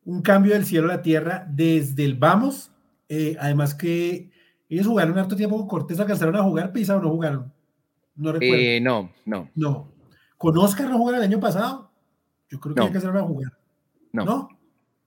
Un cambio del cielo a la tierra desde el vamos. Eh, además que ellos jugaron harto tiempo con Cortés, alcanzaron a jugar, Pisa o no jugaron. No recuerdo. Eh, no, no. No. ¿Con Oscar no jugaron el año pasado? Yo creo que hay que hacer una jugada. No. ¿No?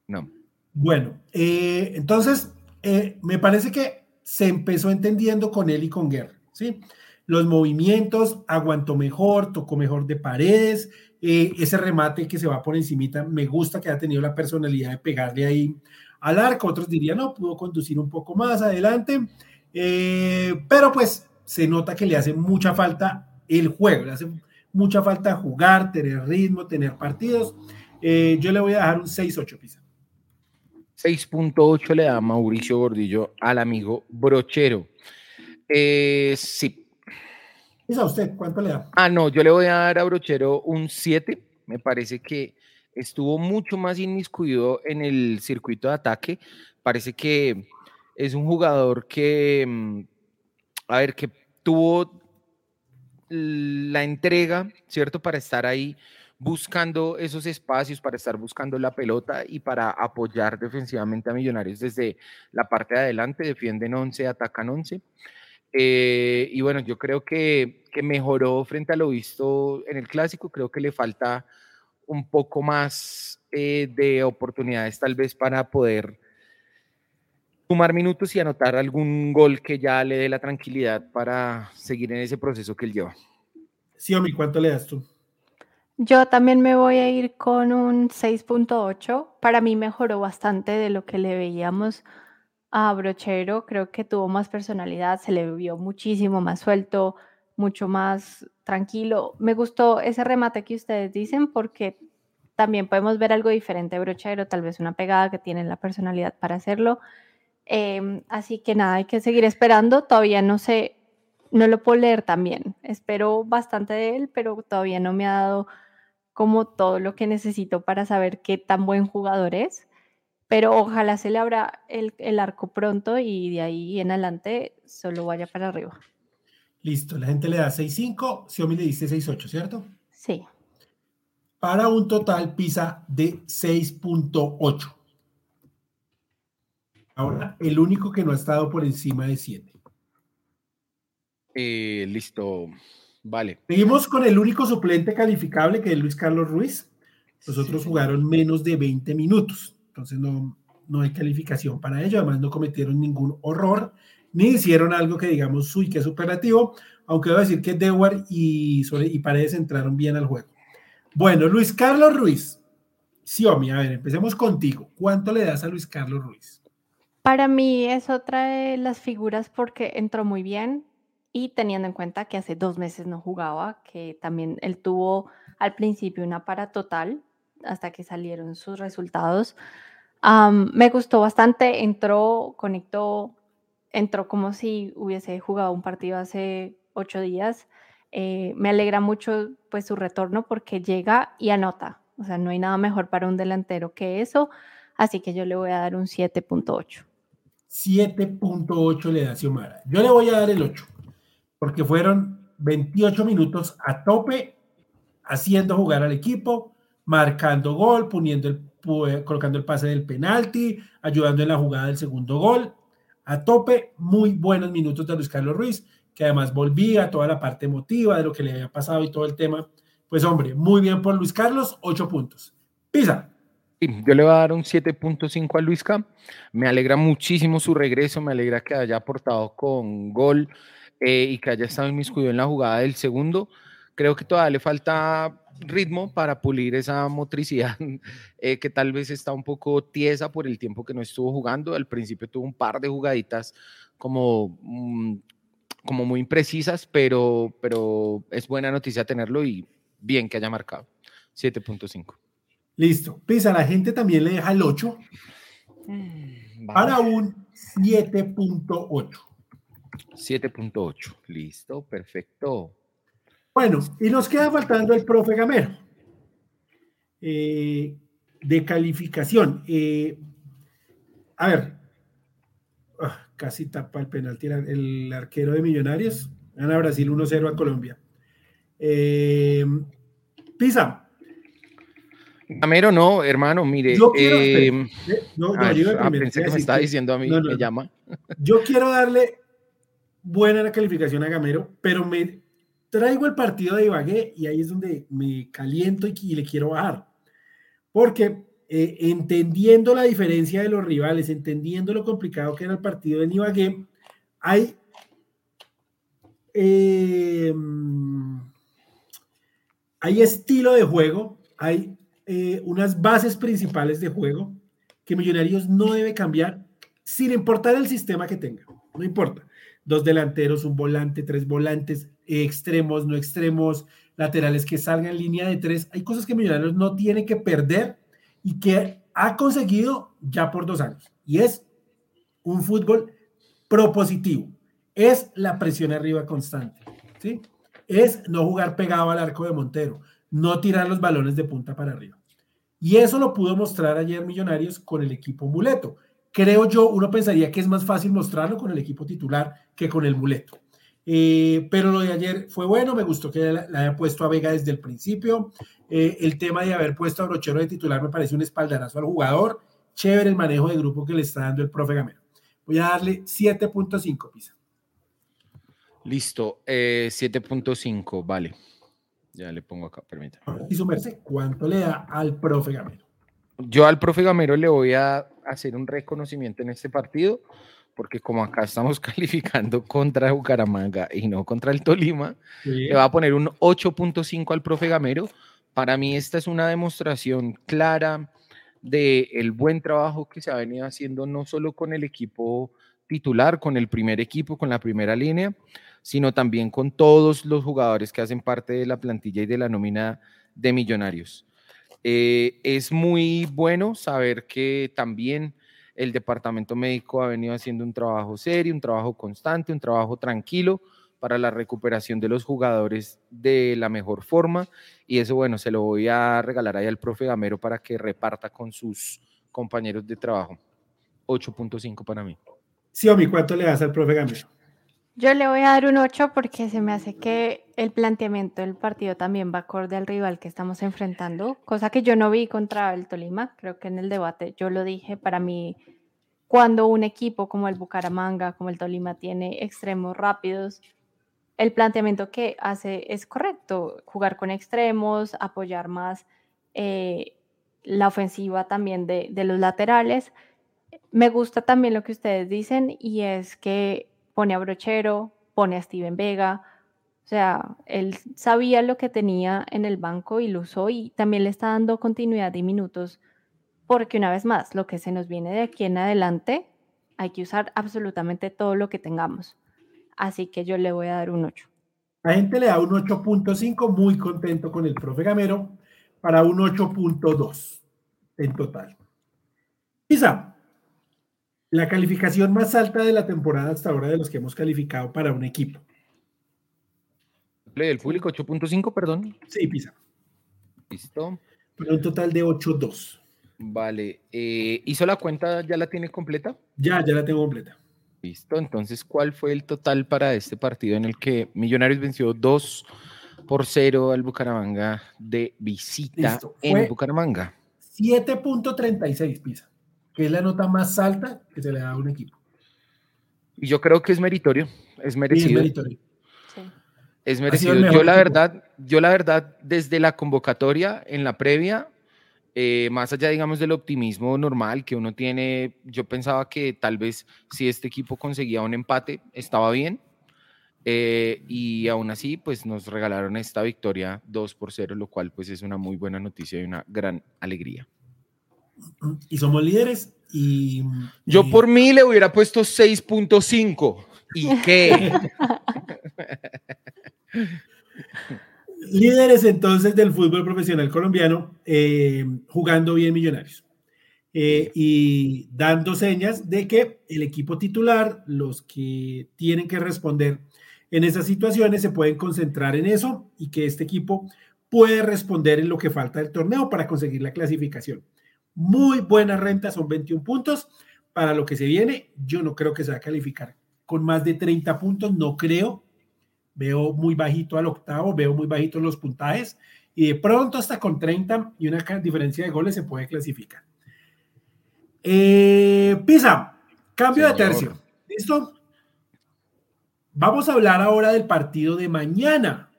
No. Bueno, eh, entonces, eh, me parece que se empezó entendiendo con él y con Guerra, ¿sí? Los movimientos, aguantó mejor, tocó mejor de paredes, eh, ese remate que se va por encimita, me gusta que ha tenido la personalidad de pegarle ahí al arco, otros dirían, no, pudo conducir un poco más adelante, pero pues se nota que le hace mucha falta el juego, le hace mucha falta jugar, tener ritmo, tener partidos. Eh, yo le voy a dejar un 6-8, Pisa. 6.8 le da Mauricio Gordillo al amigo Brochero. Eh, sí. ¿Pisa usted? ¿Cuánto le da? Ah, no, yo le voy a dar a Brochero un 7. Me parece que estuvo mucho más inmiscuido en el circuito de ataque. Parece que es un jugador que, mm, a ver, que tuvo la entrega, ¿cierto? Para estar ahí buscando esos espacios, para estar buscando la pelota y para apoyar defensivamente a Millonarios desde la parte de adelante. Defienden 11, atacan 11. Eh, y bueno, yo creo que, que mejoró frente a lo visto en el clásico. Creo que le falta un poco más eh, de oportunidades tal vez para poder sumar minutos y anotar algún gol que ya le dé la tranquilidad para seguir en ese proceso que él lleva. Sí, Omi, ¿cuánto le das tú? Yo también me voy a ir con un 6.8. Para mí mejoró bastante de lo que le veíamos a Brochero. Creo que tuvo más personalidad, se le vio muchísimo más suelto, mucho más tranquilo. Me gustó ese remate que ustedes dicen porque también podemos ver algo diferente de Brochero, tal vez una pegada que tiene la personalidad para hacerlo. Em, así que nada, hay que seguir esperando. Todavía no sé, no lo puedo leer también. Espero bastante de él, pero todavía no me ha dado como todo lo que necesito para saber qué tan buen jugador es. Pero ojalá se le abra el, el arco pronto y de ahí en adelante solo vaya para arriba. Listo, la gente le da 6.5, Xiaomi le dice 6.8, ¿cierto? Sí. Para un total PISA de 6.8. Ahora, el único que no ha estado por encima de 7. Eh, listo, vale. Seguimos con el único suplente calificable que es Luis Carlos Ruiz. Los otros jugaron menos de 20 minutos, entonces no, no hay calificación para ello. Además, no cometieron ningún horror ni hicieron algo que digamos, uy, que es superlativo, aunque debo decir que Dewar y, y Paredes entraron bien al juego. Bueno, Luis Carlos Ruiz. Siomi, a ver, empecemos contigo. ¿Cuánto le das a Luis Carlos Ruiz? Para mí es otra de las figuras porque entró muy bien y teniendo en cuenta que hace dos meses no jugaba, que también él tuvo al principio una para total hasta que salieron sus resultados. me gustó bastante, entró, conectó, entró como si hubiese jugado un partido hace ocho días. Eh, me alegra mucho pues su retorno porque llega y anota. O sea, no hay nada mejor para un delantero que eso. Así que yo le voy a dar un 7.8. 7.8 le da Xiomara. Yo le voy a dar el 8, porque fueron 28 minutos a tope, haciendo jugar al equipo, marcando gol, poniendo el, colocando el pase del penalti, ayudando en la jugada del segundo gol. A tope, muy buenos minutos de Luis Carlos Ruiz, que además volvía toda la parte emotiva de lo que le había pasado y todo el tema. Pues hombre, muy bien por Luis Carlos, 8 puntos. Pisa yo le voy a dar un 7.5 a Luisca. Me alegra muchísimo su regreso, me alegra que haya aportado con gol eh, y que haya estado inmiscuido en la jugada del segundo. Creo que todavía le falta ritmo para pulir esa motricidad eh, que tal vez está un poco tiesa por el tiempo que no estuvo jugando. Al principio tuvo un par de jugaditas como, mm, como muy imprecisas, pero, pero es buena noticia tenerlo y bien que haya marcado. 7.5. Listo. Pisa, la gente también le deja el 8 mm, para un 7.8. 7.8. Listo, perfecto. Bueno, y nos queda faltando el profe Gamero. Eh, de calificación. Eh, a ver, ah, casi tapa el penalti el arquero de Millonarios. Gana Brasil 1-0 a Colombia. Eh, Pisa, Gamero, no, hermano, mire. Yo quiero, eh, no, ah, pensé que me estaba diciendo a mí, me llama. Yo quiero darle buena la calificación a Gamero, pero me traigo el partido de Ibagué y ahí es donde me caliento y, le quiero bajar. Porque eh, entendiendo la diferencia de los rivales, entendiendo lo complicado que era el partido de Ibagué, hay. Eh, hay estilo de juego, hay eh, unas bases principales de juego que Millonarios no debe cambiar sin importar el sistema que tenga. No importa. Dos delanteros, un volante, tres volantes, extremos, no extremos, laterales que salgan en línea de tres. Hay cosas que Millonarios no tiene que perder y que ha conseguido ya por dos años. Y es un fútbol propositivo. Es la presión arriba constante. ¿sí? Es no jugar pegado al arco de Montero no tirar los balones de punta para arriba. Y eso lo pudo mostrar ayer Millonarios con el equipo muleto. Creo yo, uno pensaría que es más fácil mostrarlo con el equipo titular que con el muleto. Eh, pero lo de ayer fue bueno, me gustó que le haya puesto a Vega desde el principio. Eh, el tema de haber puesto a Brochero de titular me parece un espaldarazo al jugador. Chévere el manejo de grupo que le está dando el profe Gamero. Voy a darle 7.5, Pisa. Listo, 7.5, eh, vale. Ya le pongo acá, permítame. Y su merced, ¿cuánto le da al profe Gamero? Yo al profe Gamero le voy a hacer un reconocimiento en este partido, porque como acá estamos calificando contra Bucaramanga y no contra el Tolima, le va a poner un 8.5 al profe Gamero. Para mí esta es una demostración clara del el buen trabajo que se ha venido haciendo no solo con el equipo titular, con el primer equipo, con la primera línea, sino también con todos los jugadores que hacen parte de la plantilla y de la nómina de Millonarios. Eh, es muy bueno saber que también el departamento médico ha venido haciendo un trabajo serio, un trabajo constante, un trabajo tranquilo para la recuperación de los jugadores de la mejor forma. Y eso, bueno, se lo voy a regalar ahí al profe Gamero para que reparta con sus compañeros de trabajo. 8.5 para mí. Sí, Omi, ¿cuánto le das al profe Gamero? Yo le voy a dar un 8 porque se me hace que el planteamiento del partido también va acorde al rival que estamos enfrentando, cosa que yo no vi contra el Tolima. Creo que en el debate yo lo dije, para mí, cuando un equipo como el Bucaramanga, como el Tolima, tiene extremos rápidos, el planteamiento que hace es correcto, jugar con extremos, apoyar más eh, la ofensiva también de, de los laterales. Me gusta también lo que ustedes dicen y es que pone a Brochero, pone a Steven Vega. O sea, él sabía lo que tenía en el banco y lo usó y también le está dando continuidad de minutos porque una vez más, lo que se nos viene de aquí en adelante, hay que usar absolutamente todo lo que tengamos. Así que yo le voy a dar un 8. La gente le da un 8.5, muy contento con el profe Gamero, para un 8.2 en total. Isa, la calificación más alta de la temporada hasta ahora de los que hemos calificado para un equipo. ¿El público 8.5, perdón? Sí, Pisa. Listo. Para un total de 8.2. Vale. Eh, ¿Hizo la cuenta? ¿Ya la tiene completa? Ya, ya la tengo completa. Listo. Entonces, ¿cuál fue el total para este partido en el que Millonarios venció 2 por 0 al Bucaramanga de visita en Bucaramanga? 7.36, Pisa que es la nota más alta que se le da a un equipo. Y yo creo que es meritorio, es merecido. es meritorio. Es merecido. Yo la verdad, yo la verdad, desde la convocatoria, en la previa, eh, más allá, digamos, del optimismo normal que uno tiene, yo pensaba que tal vez si este equipo conseguía un empate, estaba bien. Eh, y aún así, pues nos regalaron esta victoria 2 por 0, lo cual pues es una muy buena noticia y una gran alegría y somos líderes. Y, Yo por mí le hubiera puesto 6.5. ¿Y qué? líderes entonces del fútbol profesional colombiano, eh, jugando bien millonarios. Eh, y dando señas de que el equipo titular, los que tienen que responder en esas situaciones, se pueden concentrar en eso y que este equipo puede responder en lo que falta del torneo para conseguir la clasificación. Muy buena renta, son 21 puntos. Para lo que se viene, yo no creo que se va a calificar con más de 30 puntos, no creo. Veo muy bajito al octavo, veo muy bajito los puntajes y de pronto hasta con 30 y una diferencia de goles se puede clasificar. Eh, Pisa, cambio de tercio. ¿Listo? Vamos a hablar ahora del partido de mañana.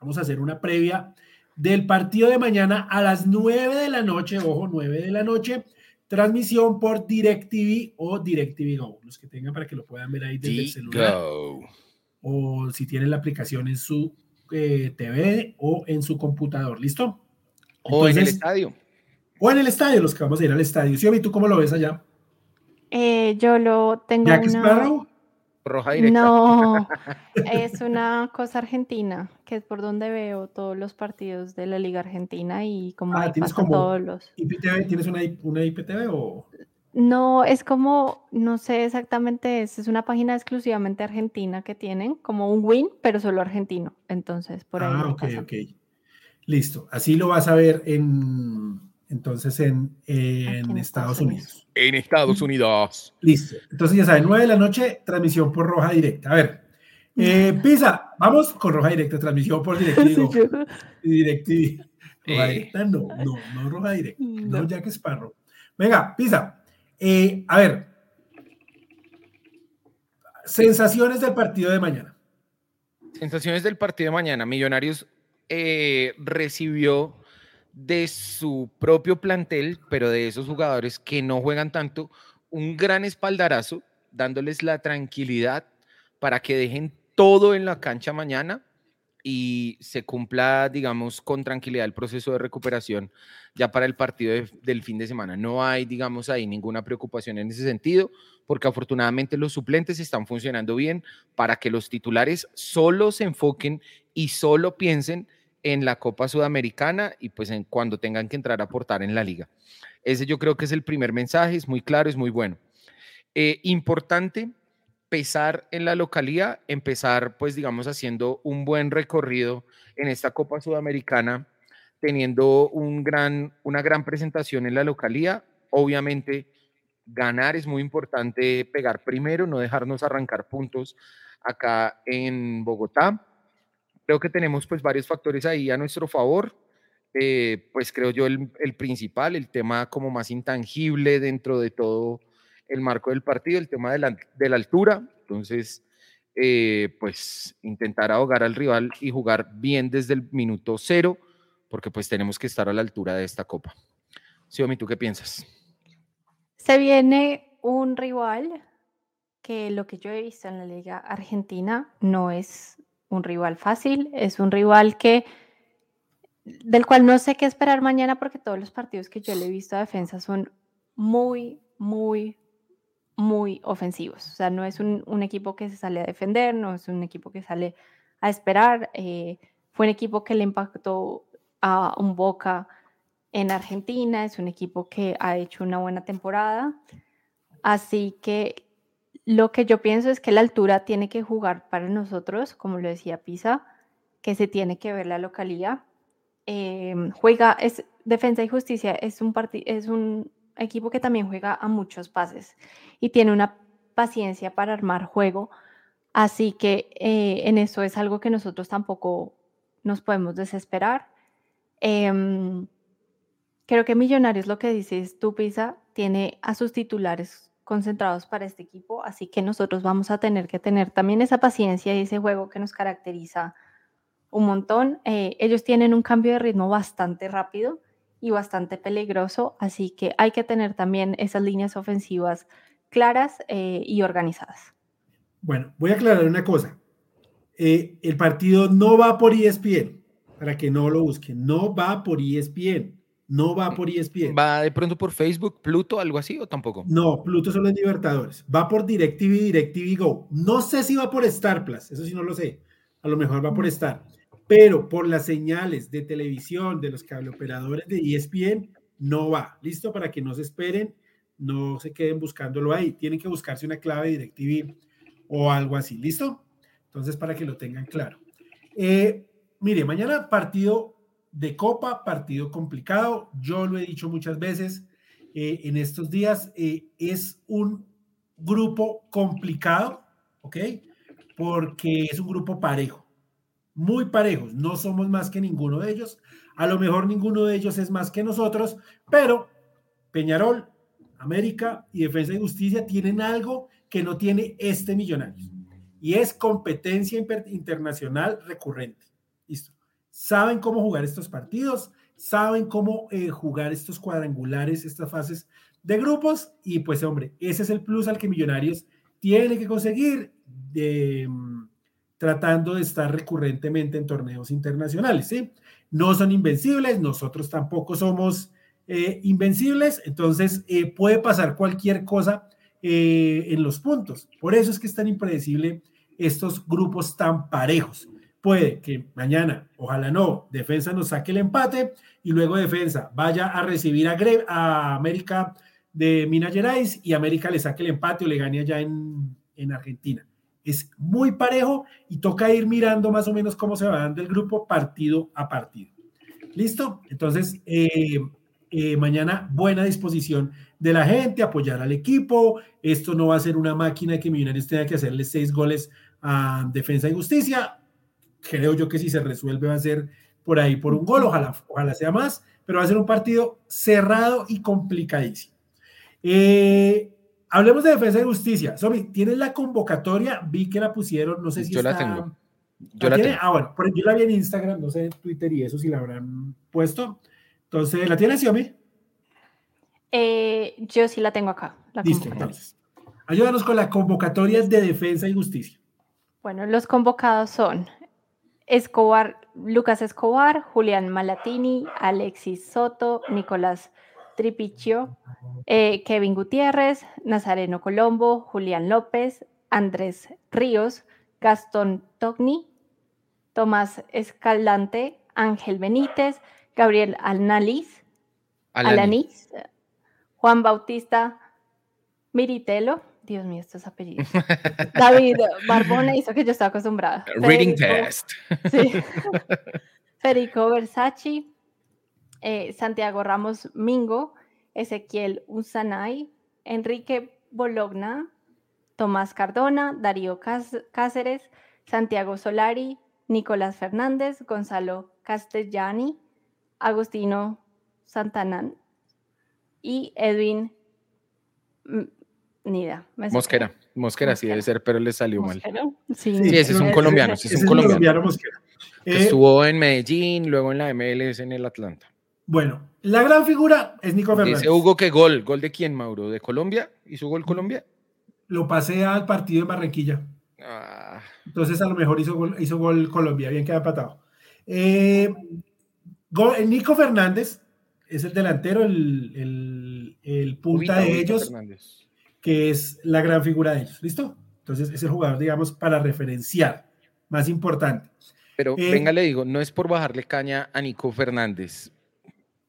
Vamos a hacer una previa del partido de mañana a las 9 de la noche, ojo, 9 de la noche, transmisión por DirecTV o DirecTV Go, los que tengan para que lo puedan ver ahí desde el celular. O si tienen la aplicación en su eh, TV o en su computador, ¿listo? o en el estadio. O en el estadio, los que vamos a ir al estadio. ¿Sí, ¿tú cómo lo ves allá? Eh, yo lo tengo Jack Sparrow roja directa. No, es una cosa argentina, que es por donde veo todos los partidos de la Liga Argentina y como ah, ¿tienes como todos los. IPTV? ¿Tienes una, una IPTV o...? No, es como, no sé exactamente, es, es una página exclusivamente argentina que tienen, como un win, pero solo argentino. Entonces, por ahí. Ah, ok, ok. Listo. Así lo vas a ver en, entonces en, en Estados, Unidos. En Estados Unidos. Listo. Entonces ya saben, 9 de la noche, transmisión por roja directa. A ver, Eh, Pisa, vamos con roja directa, transmisión por directivo. DirecTV. Roja eh. directa, no, no, no roja directa, no, no Jack Sparrow. Venga, Pisa, eh, a ver, sensaciones del partido de mañana. Sensaciones del partido de mañana. Millonarios eh, recibió de su propio plantel, pero de esos jugadores que no juegan tanto, un gran espaldarazo, dándoles la tranquilidad para que dejen todo en la cancha mañana y se cumpla, digamos, con tranquilidad el proceso de recuperación ya para el partido del fin de semana. No hay, digamos, ahí ninguna preocupación en ese sentido, porque afortunadamente los suplentes están funcionando bien para que los titulares solo se enfoquen y solo piensen en la Copa Sudamericana y pues en cuando tengan que entrar a aportar en la liga. Ese yo creo que es el primer mensaje, es muy claro, es muy bueno. Eh, importante empezar en la localía, empezar pues digamos haciendo un buen recorrido en esta Copa Sudamericana, teniendo un gran, una gran presentación en la localía. Obviamente ganar es muy importante, pegar primero, no dejarnos arrancar puntos acá en Bogotá Creo que tenemos pues varios factores ahí a nuestro favor. Eh, pues creo yo el, principal, el tema como más intangible dentro de todo el marco del partido, el tema de la, altura. Entonces, eh, pues intentar ahogar al rival y jugar bien desde el minuto cero, porque pues tenemos que estar a la altura de esta copa. Xiaomi, ¿tú qué piensas? Se viene un rival que lo que yo he visto en la Liga Argentina no es un rival fácil, es un rival que del cual no sé qué esperar mañana porque todos los partidos que yo le he visto a defensa son muy, muy, muy ofensivos. O sea, no es un, equipo que se sale a defender, no es un equipo que sale a esperar. Eh, fue un equipo que le impactó a un Boca en Argentina, es un equipo que ha hecho una buena temporada. Así que lo que yo pienso es que la altura tiene que jugar para nosotros, como lo decía Pisa, que se tiene que ver la localía. Em, juega, es Defensa y Justicia, es un, es un equipo que también juega a muchos pases y tiene una paciencia para armar juego. Así que eh, en eso es algo que nosotros tampoco nos podemos desesperar. Em, creo que Millonarios, lo que dices tú, Pisa, tiene a sus titulares concentrados para este equipo, así que nosotros vamos a tener que tener también esa paciencia y ese juego que nos caracteriza un montón. Eh, ellos tienen un cambio de ritmo bastante rápido y bastante peligroso, así que hay que tener también esas líneas ofensivas claras eh, y organizadas. Bueno, voy a aclarar una cosa. Eh, el partido no va por ESPN, para que no lo busquen, no va por ESPN. No va por ESPN. ¿Va de pronto por Facebook, Pluto, algo así o tampoco? No, Pluto son los Libertadores. Va por DirecTV, DirecTV Go. No sé si va por Star Plus, eso sí no lo sé. A lo mejor va por Star. Pero por las señales de televisión de los cableoperadores de ESPN, no va. ¿Listo? Para que no se esperen, no se queden buscándolo ahí. Tienen que buscarse una clave de DirecTV o algo así. ¿Listo? Entonces, para que lo tengan claro. Eh, mire, mañana partido de Copa, partido complicado. Yo lo he dicho muchas veces eh, en estos días, eh, es un grupo complicado, ¿ok? Porque es un grupo parejo, muy parejos. No somos más que ninguno de ellos. A lo mejor ninguno de ellos es más que nosotros, pero Peñarol, América y Defensa y Justicia tienen algo que no tiene este millonario y es competencia internacional recurrente. Listo saben cómo jugar estos partidos, saben cómo eh, jugar estos cuadrangulares, estas fases de grupos y pues hombre, ese es el plus al que Millonarios tiene que conseguir mm, tratando de estar recurrentemente en torneos internacionales, ¿sí? No son invencibles, nosotros tampoco somos eh, invencibles, entonces eh, puede pasar cualquier cosa en los puntos. Por eso es que es tan impredecible estos grupos tan parejos puede que mañana, ojalá no, defensa nos saque el empate y luego defensa vaya a recibir a, América de Minas Gerais y América le saque el empate o le gane allá en, Argentina. Es muy parejo y toca ir mirando más o menos cómo se va dando el grupo partido a partido. ¿Listo? Entonces, eh, eh, mañana buena disposición de la gente, apoyar al equipo. Esto no va a ser una máquina que Millonarios tenga que hacerle seis goles a Defensa y Justicia. Creo yo que si se resuelve va a ser por ahí por un gol, ojalá, ojalá sea más, pero va a ser un partido cerrado y complicadísimo. Eh, hablemos de Defensa y Justicia. Somi, ¿tienes la convocatoria? Vi que la pusieron, no sé si Yo está... la tengo. Yo la tengo. Ah, bueno, yo la vi en Instagram, no sé, en Twitter y eso si la habrán puesto. Entonces, ¿la tienes, Xiaomi? Eh, yo sí la tengo acá. La Listo, entonces. Ayúdanos con la convocatoria de defensa y justicia. Bueno, los convocados son Escobar, Lucas Escobar, Julián Malatini, Alexis Soto, Nicolás Tripichio, eh, Kevin Gutiérrez, Nazareno Colombo, Julián López, Andrés Ríos, Gastón Togni, Tomás Escalante, Ángel Benítez, Gabriel Alnaliz, Alanis, Juan Bautista Miritelo, Dios mío, estos apellidos. David Barbona hizo que yo estaba acostumbrada. Reading test. Sí. Federico Versace, eh, Santiago Ramos Mingo, Ezequiel Usanay, Enrique Bologna, Tomás Cardona, Darío Cáceres, Santiago Solari, Nicolás Fernández, Gonzalo Castellani, Agustino Santanán y Edwin Nida. Mosquera, Mosquera, sí debe ser, pero le salió mal. Sí, sí, ese es un colombiano, ese es un colombiano. Mosquera. Que estuvo en Medellín, luego en la MLS en el Atlanta. Bueno, la gran figura es Nico Fernández. Dice Hugo que gol, gol de quién, Mauro, de Colombia, hizo gol Colombia. Lo pasé al partido en Barranquilla. Ah. Entonces a lo mejor hizo gol, hizo gol Colombia, bien queda empatado. Eh, gol, Nico Fernández es el delantero, el, el, el punta Ubita, de ellos, Fernández. Que es la gran figura de ellos. ¿Listo? Entonces es el jugador, digamos, para referenciar, más importante. Pero eh, venga, le digo, no es por bajarle caña a Nico Fernández.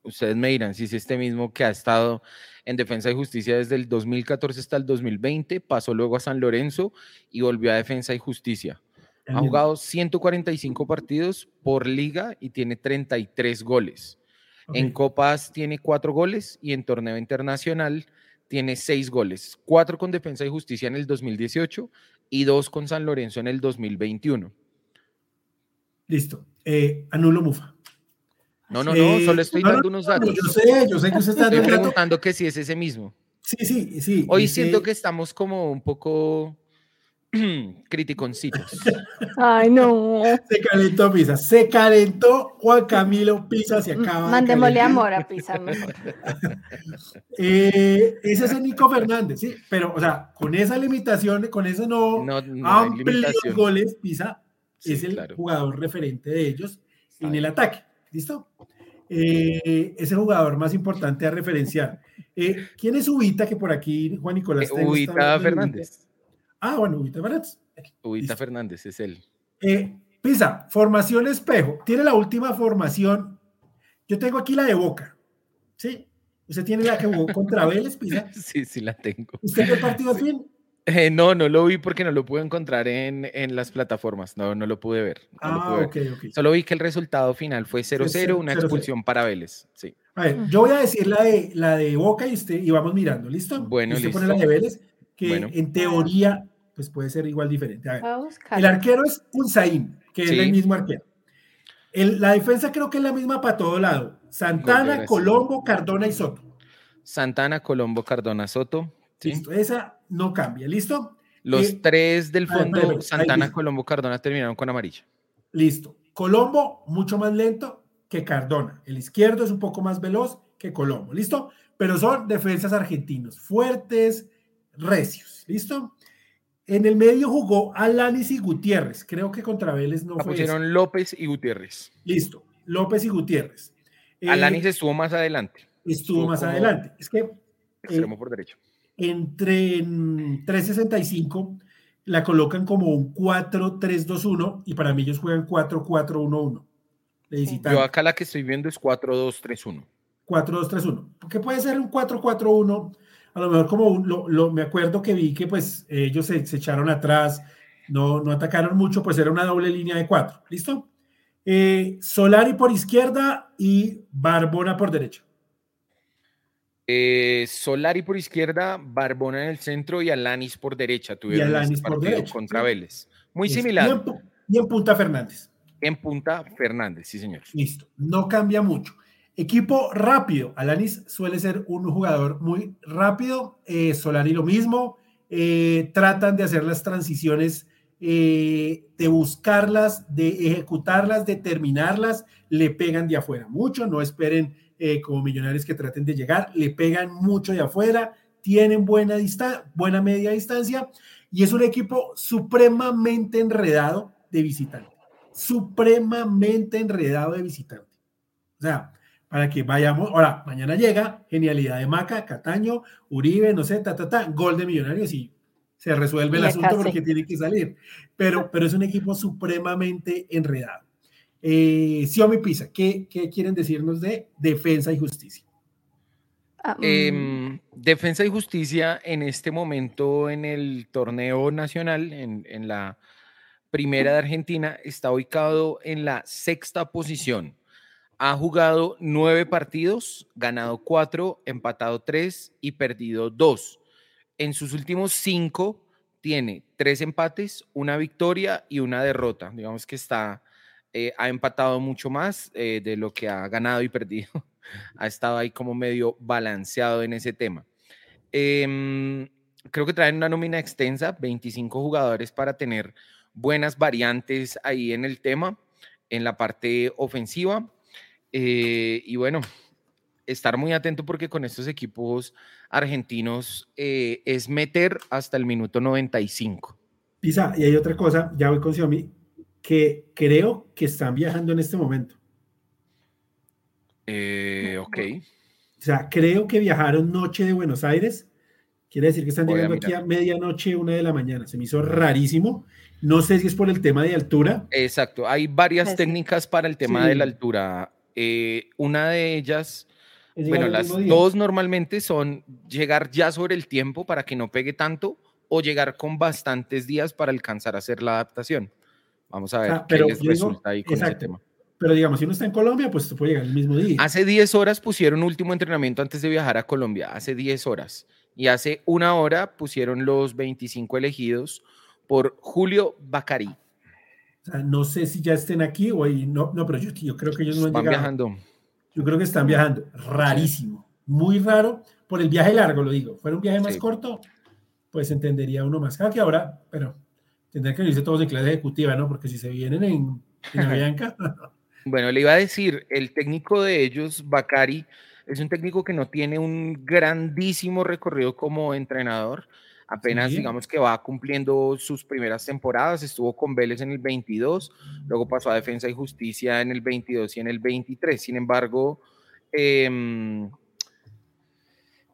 Ustedes me dirán si es este mismo que ha estado en Defensa y Justicia desde el 2014 hasta el 2020, pasó luego a San Lorenzo y volvió a Defensa y Justicia. Ha jugado 145 partidos por liga y tiene 33 goles. Okay. En Copas tiene 4 goles y en Torneo Internacional tiene 6 goles. 4 con Defensa y Justicia en el 2018 y 2 con San Lorenzo en el 2021. Listo. Eh, anulo Mufa. No, no, no, eh, solo estoy no, dando no, unos datos. yo sé, yo sé que usted está Estoy preguntando que si es ese mismo. Sí, sí, sí. Hoy siento que estamos como un poco criticoncitos. Ay, no. Se calentó Pisa, se calentó Juan Camilo Pisa, se acaba. Mandémosle amor a Pisa eh, ese es el Nico Fernández, sí, pero, o sea, con esa limitación, con eso no, No, no amplios goles, Pisa Sí, es el claro. jugador referente de ellos en el ataque. ¿Listo? Eh, es el jugador más importante a referenciar. Eh, ¿Quién es Ubita? Que por aquí Juan Nicolás. esta- Ubita Fernández. Ah, bueno, Ubita Fernández. Ubita Listo. Fernández es él. Eh, Pisa, formación espejo. Tiene la última formación. Yo tengo aquí la de Boca. ¿Sí? Usted tiene la que jugó contra Vélez, Pisa. Sí, sí la tengo. ¿Usted el partido fin? Eh, no, no lo vi porque no lo pude encontrar en, en las plataformas. No, no lo pude ver. no lo Ah, pude ver. ok, ok. Solo vi que el resultado final fue 0-0, una 0-0. expulsión para Vélez. Sí. A ver, yo voy a decir la de, la de Boca y usted y vamos mirando, ¿listo? Bueno, usted listo. pone la de Vélez, que Bueno. en teoría pues puede ser igual diferente. A ver, Voy a buscar. el arquero es Unzaín, que Sí. es el mismo arquero. El- la defensa creo que es la misma para todo lado. Santana. Colombo, Cardona y Soto. Santana, Colombo, Cardona, Soto. Sí. Listo, esa no cambia, ¿listo? Los Eh, tres del ver, fondo, Santana. Colombo, Cardona, terminaron con amarilla. Listo. Colombo, mucho más lento que Cardona. El izquierdo es un poco más veloz que Colombo. ¿Listo? Pero son defensas argentinos, fuertes, recios. ¿Listo? En el medio jugó Alanis y Gutiérrez. Creo que contra Vélez no La fue. pusieron ese. López y Gutiérrez. Listo. López y Gutiérrez. Eh, Alanis estuvo más adelante, estuvo estuvo más adelante. Es que extremo por derecho. entre en 365 la colocan como un 4-3-2-1 y para mí ellos juegan 4-4-1-1. De visitante. Yo acá la que estoy viendo es 4-2-3-1. 4-2-3-1. Porque puede ser un 4-4-1. A lo mejor como lo, lo- me acuerdo que vi que pues ellos se, se echaron atrás, no, no atacaron mucho, pues era una doble línea de cuatro. ¿Listo? Eh, Solari por izquierda y Barbona por derecha. Eh, Solari por izquierda, Barbona en el centro y Alanis por derecha. Tuvieron Alanis este por derecha, contra sí. Vélez. Muy Listo. similar. Y en, y en punta Fernández. En punta Fernández, sí, señor. Listo. No cambia mucho. Equipo rápido. Alanis suele ser un jugador muy rápido. Eh, Solari lo mismo. Eh, tratan de hacer las transiciones, eh, de buscarlas, de ejecutarlas, de terminarlas. Le pegan de afuera mucho. No esperen como millonarios que traten de llegar. Le pegan mucho de afuera. Tienen buena, buena media distancia. Y es un equipo supremamente enredado de visitante. Supremamente enredado de visitante. O sea, para que vayamos. Ahora, mañana llega genialidad de Maca, Cataño, Uribe, no sé, ta, ta, ta, gol de Millonarios y se resuelve el asunto casi. porque tiene que salir. Pero, pero es un equipo supremamente enredado. Eh, Xiaomi Pisa, ¿qué, ¿qué quieren decirnos de defensa y justicia? Ah, mm, Em, Defensa y Justicia en este momento en el torneo nacional, en, en la primera de Argentina, está ubicado en la sexta posición. Ha jugado nueve partidos, ganado cuatro, empatado tres y perdido dos. En sus últimos cinco tiene tres empates, una victoria y una derrota. Digamos que está, eh, ha empatado mucho más eh, de lo que ha ganado y perdido. ha estado ahí como medio balanceado en ese tema. Em, creo que traen una nómina extensa, 25 jugadores para tener buenas variantes ahí en el tema, en la parte ofensiva. Eh, y bueno, estar muy atento porque con estos equipos argentinos eh, es meter hasta el minuto 95. Pisa, y hay otra cosa, ya voy con Xiaomi, que creo que están viajando en este momento. Eh, ok. O sea, creo que viajaron noche de Buenos Aires. Quiere decir que están Voy a llegando aquí a medianoche, una de la mañana. Se me hizo rarísimo. No sé si es por el tema de altura. Exacto, hay varias Pues sí. técnicas para el tema de la altura. Eh, una de ellas, bueno, las dos normalmente son llegar ya sobre el tiempo para que no pegue tanto o llegar con bastantes días para alcanzar a hacer la adaptación. Vamos a ver qué pero les yo digo- resulta ahí con ese tema. Pero digamos, si uno está en Colombia, pues puede llegar el mismo día. Hace 10 horas pusieron último entrenamiento antes de viajar a Colombia, hace 10 horas. Y hace una hora pusieron los 25 elegidos por Julio Bacari. Sea, no sé si ya estén aquí o ahí. No, no, pero yo, yo creo que ellos no han Van llegado. viajando. Yo creo que están viajando. Rarísimo. Muy raro. Por el viaje largo, lo digo. Fuera un viaje más Sí. corto, pues entendería uno más. Claro que ahora, pero tendrán que venirse todos en clase ejecutiva, ¿no? Porque si se vienen en, en Avianca, Bueno, le iba a decir, el técnico de ellos, Bacari, es un técnico que no tiene un grandísimo recorrido como entrenador. Apenas, Sí. digamos que va cumpliendo sus primeras temporadas. Estuvo con Vélez en el 22, luego pasó a Defensa y Justicia en el 22 y en el 23. Sin embargo, em,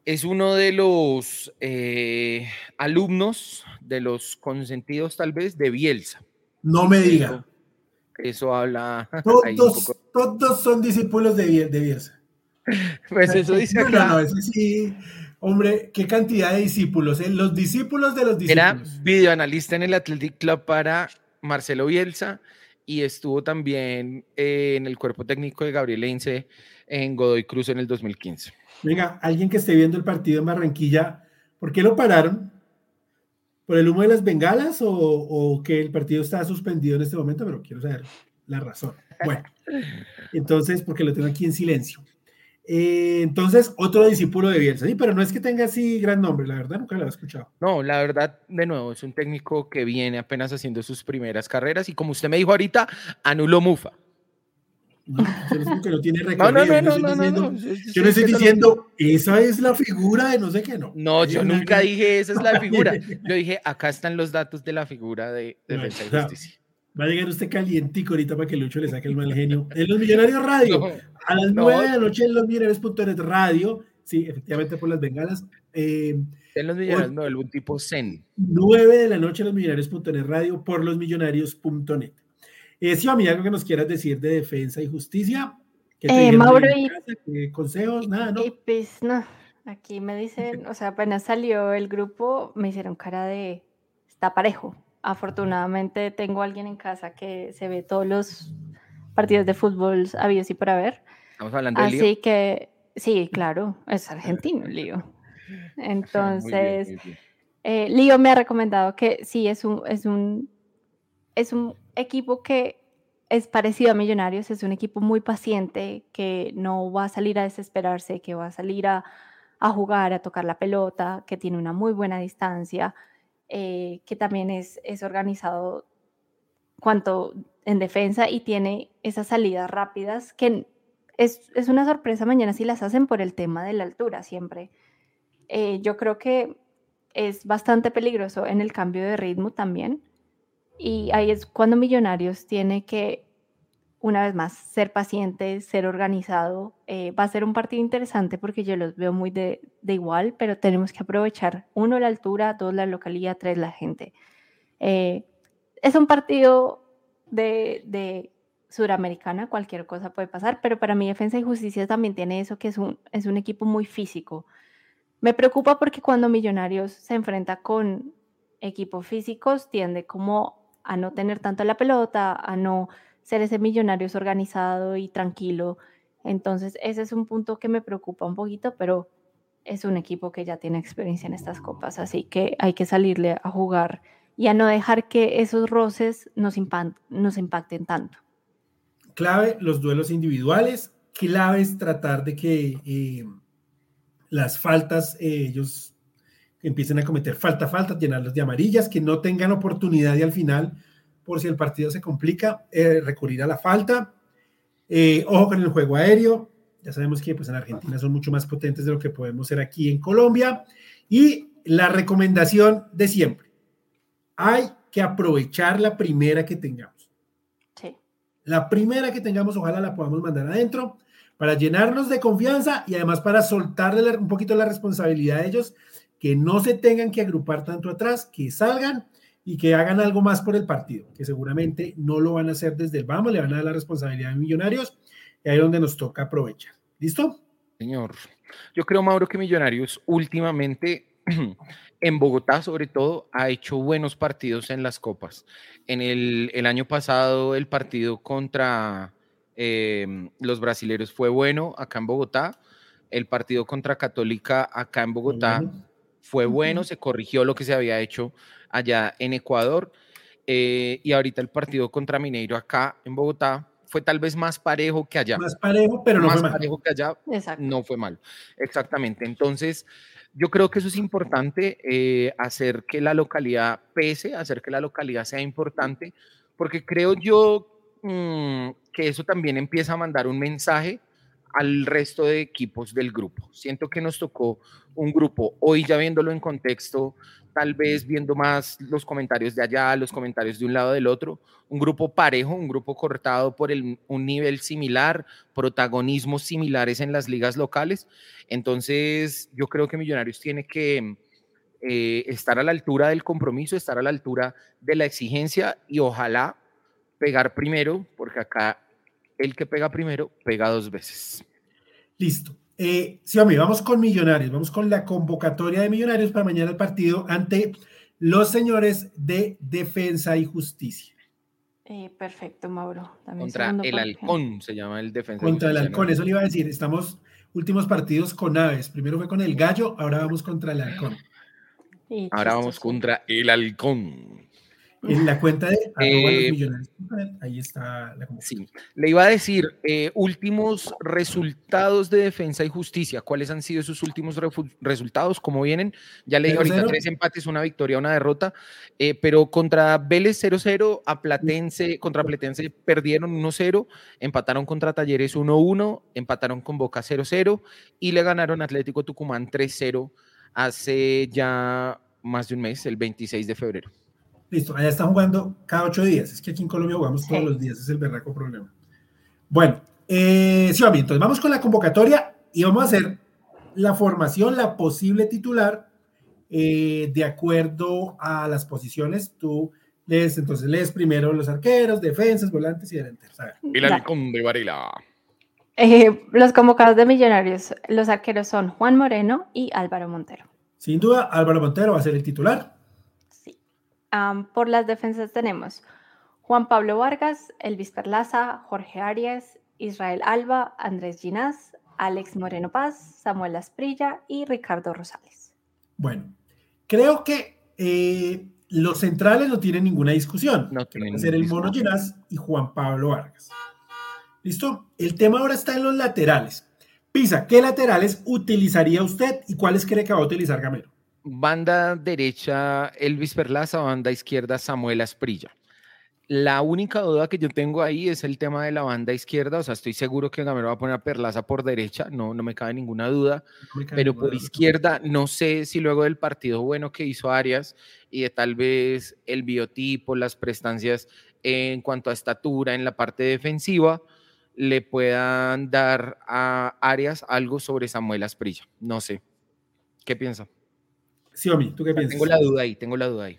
es uno de los eh, alumnos, de los consentidos tal vez, de Bielsa. no me diga. Eso habla Todos, todos son discípulos de, Biel- de Bielsa. Pues eso dice No, no, acá. no, eso sí. Hombre, qué cantidad de discípulos, ¿eh? Los discípulos de los Era discípulos. videoanalista en el Athletic Club para Marcelo Bielsa y estuvo también eh, en el cuerpo técnico de Gabriel Heinze en Godoy Cruz en el 2015. Venga, alguien que esté viendo el partido en Barranquilla, ¿por qué lo pararon? ¿Por el humo de las bengalas o, o que el partido está suspendido en este momento? Pero quiero saber la razón. Bueno, entonces, porque lo tengo aquí en silencio. Eh, entonces, otro discípulo de Bielsa, sí, pero no es que tenga así gran nombre, la verdad, nunca lo he escuchado. No, la verdad, de nuevo, es un técnico que viene apenas haciendo sus primeras carreras y como usted me dijo ahorita, anuló Mufa. No, no que no tiene No, recorrido. no, no, yo no, estoy no, no, diciendo, yo- no estoy esa es la figura de no sé qué, no. No, yo nunca dije esa es la figura. Yo dije, acá están los datos de la figura de Defensa y Justicia. Va a llegar usted calientico ahorita para que Lucho le saque el mal genio. En los Millonarios Radio, No, a las no. 9 de la noche en los Millonarios.net Radio, sí, efectivamente por las bengalas. Eh, en los millonarios vuelvo un tipo zen. 9 de la noche en los Millonarios.net Radio por los Millonarios.net. Eh, sí, amigo, algo que nos quieras decir de defensa y justicia. ¿Qué te Eh, Mauro, y- casa? ¿Qué consejos? Nada, ¿no? Y pues no, aquí me dicen, o sea, apenas salió el grupo, me hicieron cara de, está parejo. Afortunadamente tengo alguien en casa que se ve todos los partidos de fútbol habidos y para ver. Estamos hablando de lío. Así que, sí, claro, es argentino, Lío. Muy bien, Entonces, muy bien. eh, Lío me ha recomendado que sí, es un, es un es un equipo que es parecido a Millonarios, es un equipo muy paciente, que no va a salir a desesperarse, que va a salir a, jugar, a tocar la pelota, que tiene una muy buena distancia, eh, que también es, es organizado cuanto en defensa y tiene esas salidas rápidas que es, es, una sorpresa mañana si las hacen por el tema de la altura siempre. Eh, yo creo que es bastante peligroso en el cambio de ritmo también. Y ahí es cuando Millonarios tiene que, una vez más, ser paciente, ser organizado. Eh, va a ser un partido interesante porque yo los veo muy de, igual, pero tenemos que aprovechar, uno, la altura, dos, la localidad, tres, la gente. Eh, es un partido de, de suramericana, cualquier cosa puede pasar, pero para mí Defensa y Justicia también tiene eso, que es un, es un equipo muy físico. Me preocupa porque cuando Millonarios se enfrenta con equipos físicos tiende como a no tener tanto la pelota, a no ser ese Millonarios organizado y tranquilo. Entonces ese es un punto que me preocupa un poquito, pero es un equipo que ya tiene experiencia en estas copas, así que hay que salirle a jugar y a no dejar que esos roces nos, nos impacten tanto. Clave los duelos individuales, clave es tratar de que eh, las faltas, eh, ellos empiecen a cometer falta, falta, llenarlos de amarillas, que no tengan oportunidad y al final, por si el partido se complica, eh, recurrir a la falta. Eh, ojo con el juego aéreo. Ya sabemos que pues, en Argentina son mucho más potentes de lo que podemos ser aquí en Colombia. Y la recomendación de siempre, hay que aprovechar la primera que tengamos. Sí. La primera que tengamos, ojalá la podamos mandar adentro para llenarnos de confianza y además para soltarle un poquito la responsabilidad a ellos, que no se tengan que agrupar tanto atrás, que salgan y que hagan algo más por el partido, que seguramente no lo van a hacer desde el vamos, le van a dar la responsabilidad a Millonarios y ahí es donde nos toca aprovechar. ¿Listo? Señor, yo creo, Mauro, que Millonarios últimamente en Bogotá, sobre todo, ha hecho buenos partidos en las copas. En el, el año pasado, el partido contra Em, los brasileños fue bueno acá en Bogotá. El partido contra Católica acá en Bogotá fue bueno, se corrigió lo que se había hecho allá en Ecuador. Eh, y ahorita el partido contra Mineiro acá en Bogotá fue tal vez más parejo que allá. Más parejo, pero no más fue parejo que allá. No fue mal. Exactamente. Entonces, yo creo que eso es importante, eh, hacer que la localidad pese, hacer que la localidad sea importante, porque creo yo Mm, que eso también empieza a mandar un mensaje al resto de equipos del grupo. Siento que nos tocó un grupo, hoy ya viéndolo en contexto, tal vez viendo más los comentarios de allá, los comentarios de un lado del otro, un grupo parejo, un grupo cortado por un nivel similar, protagonismos similares en las ligas locales. Entonces, yo creo que Millonarios tiene que eh, estar a la altura del compromiso, estar a la altura de la exigencia y ojalá pegar primero, porque acá el que pega primero pega dos veces. Listo. Eh, sí, hombre, vamos con Millonarios, vamos con la convocatoria de Millonarios para mañana el partido ante los señores de Defensa y Justicia. Eh, perfecto, Mauro. Contra el Halcón se llama el Defensa. Contra el Halcón, eso le iba a decir. Estamos últimos partidos con aves. Primero fue con el Gallo, ahora vamos contra el Halcón. ahora vamos contra el Halcón. En la cuenta de eh, ahí está la Sí, le iba a decir, eh, últimos resultados de defensa y justicia. ¿Cuáles han sido sus últimos resultados? ¿Cómo vienen? Ya le dije ahorita tres empates, una victoria, una derrota, eh, pero contra Vélez 0-0, a Platense, contra Platense perdieron 1-0, empataron contra Talleres 1-1, empataron con Boca 0-0 y le ganaron Atlético Tucumán 3-0 hace ya más de un mes, el 26 de febrero. Listo, allá están jugando cada ocho días. Es que aquí en Colombia jugamos todos los días, es el berraco problema. Bueno, eh, sí, entonces vamos con la convocatoria y vamos a hacer la formación, la posible titular, eh, de acuerdo a las posiciones. Tú lees, entonces lees primero los arqueros, defensas, volantes y delanteros. Y la de Varela. Eh, los convocados de Millonarios, los arqueros son Juan Moreno y Álvaro Montero. Sin duda, Álvaro Montero va a ser el titular por las defensas tenemos Juan Pablo Vargas, Elvis Perlaza, Jorge Arias, Israel Alba, Andrés Ginás, Alex Moreno Paz, Samuel Asprilla y Ricardo Rosales. Bueno, creo que eh, los centrales no tienen ninguna discusión. No Va tienen a ser el. Mono Ginás y Juan Pablo Vargas. ¿Listo? El tema ahora está en los laterales. Pisa, ¿qué laterales utilizaría usted y cuáles cree que va a utilizar Gamero? Banda derecha, Elvis Perlaza, banda izquierda, Samuel Asprilla. La única duda que yo tengo ahí es el tema de la banda izquierda, o sea, estoy seguro que Gamero va a poner a Perlaza por derecha, no, no me cabe ninguna duda, No me cabe pero ninguna por duda. izquierda no sé si luego del partido bueno que hizo Arias y de tal vez el biotipo, las prestancias en cuanto a estatura en la parte defensiva, le puedan dar a Arias algo sobre Samuel Asprilla. No sé. ¿Qué piensa? Xiaomi, ¿tú qué piensas? Tengo la duda ahí, tengo la duda ahí.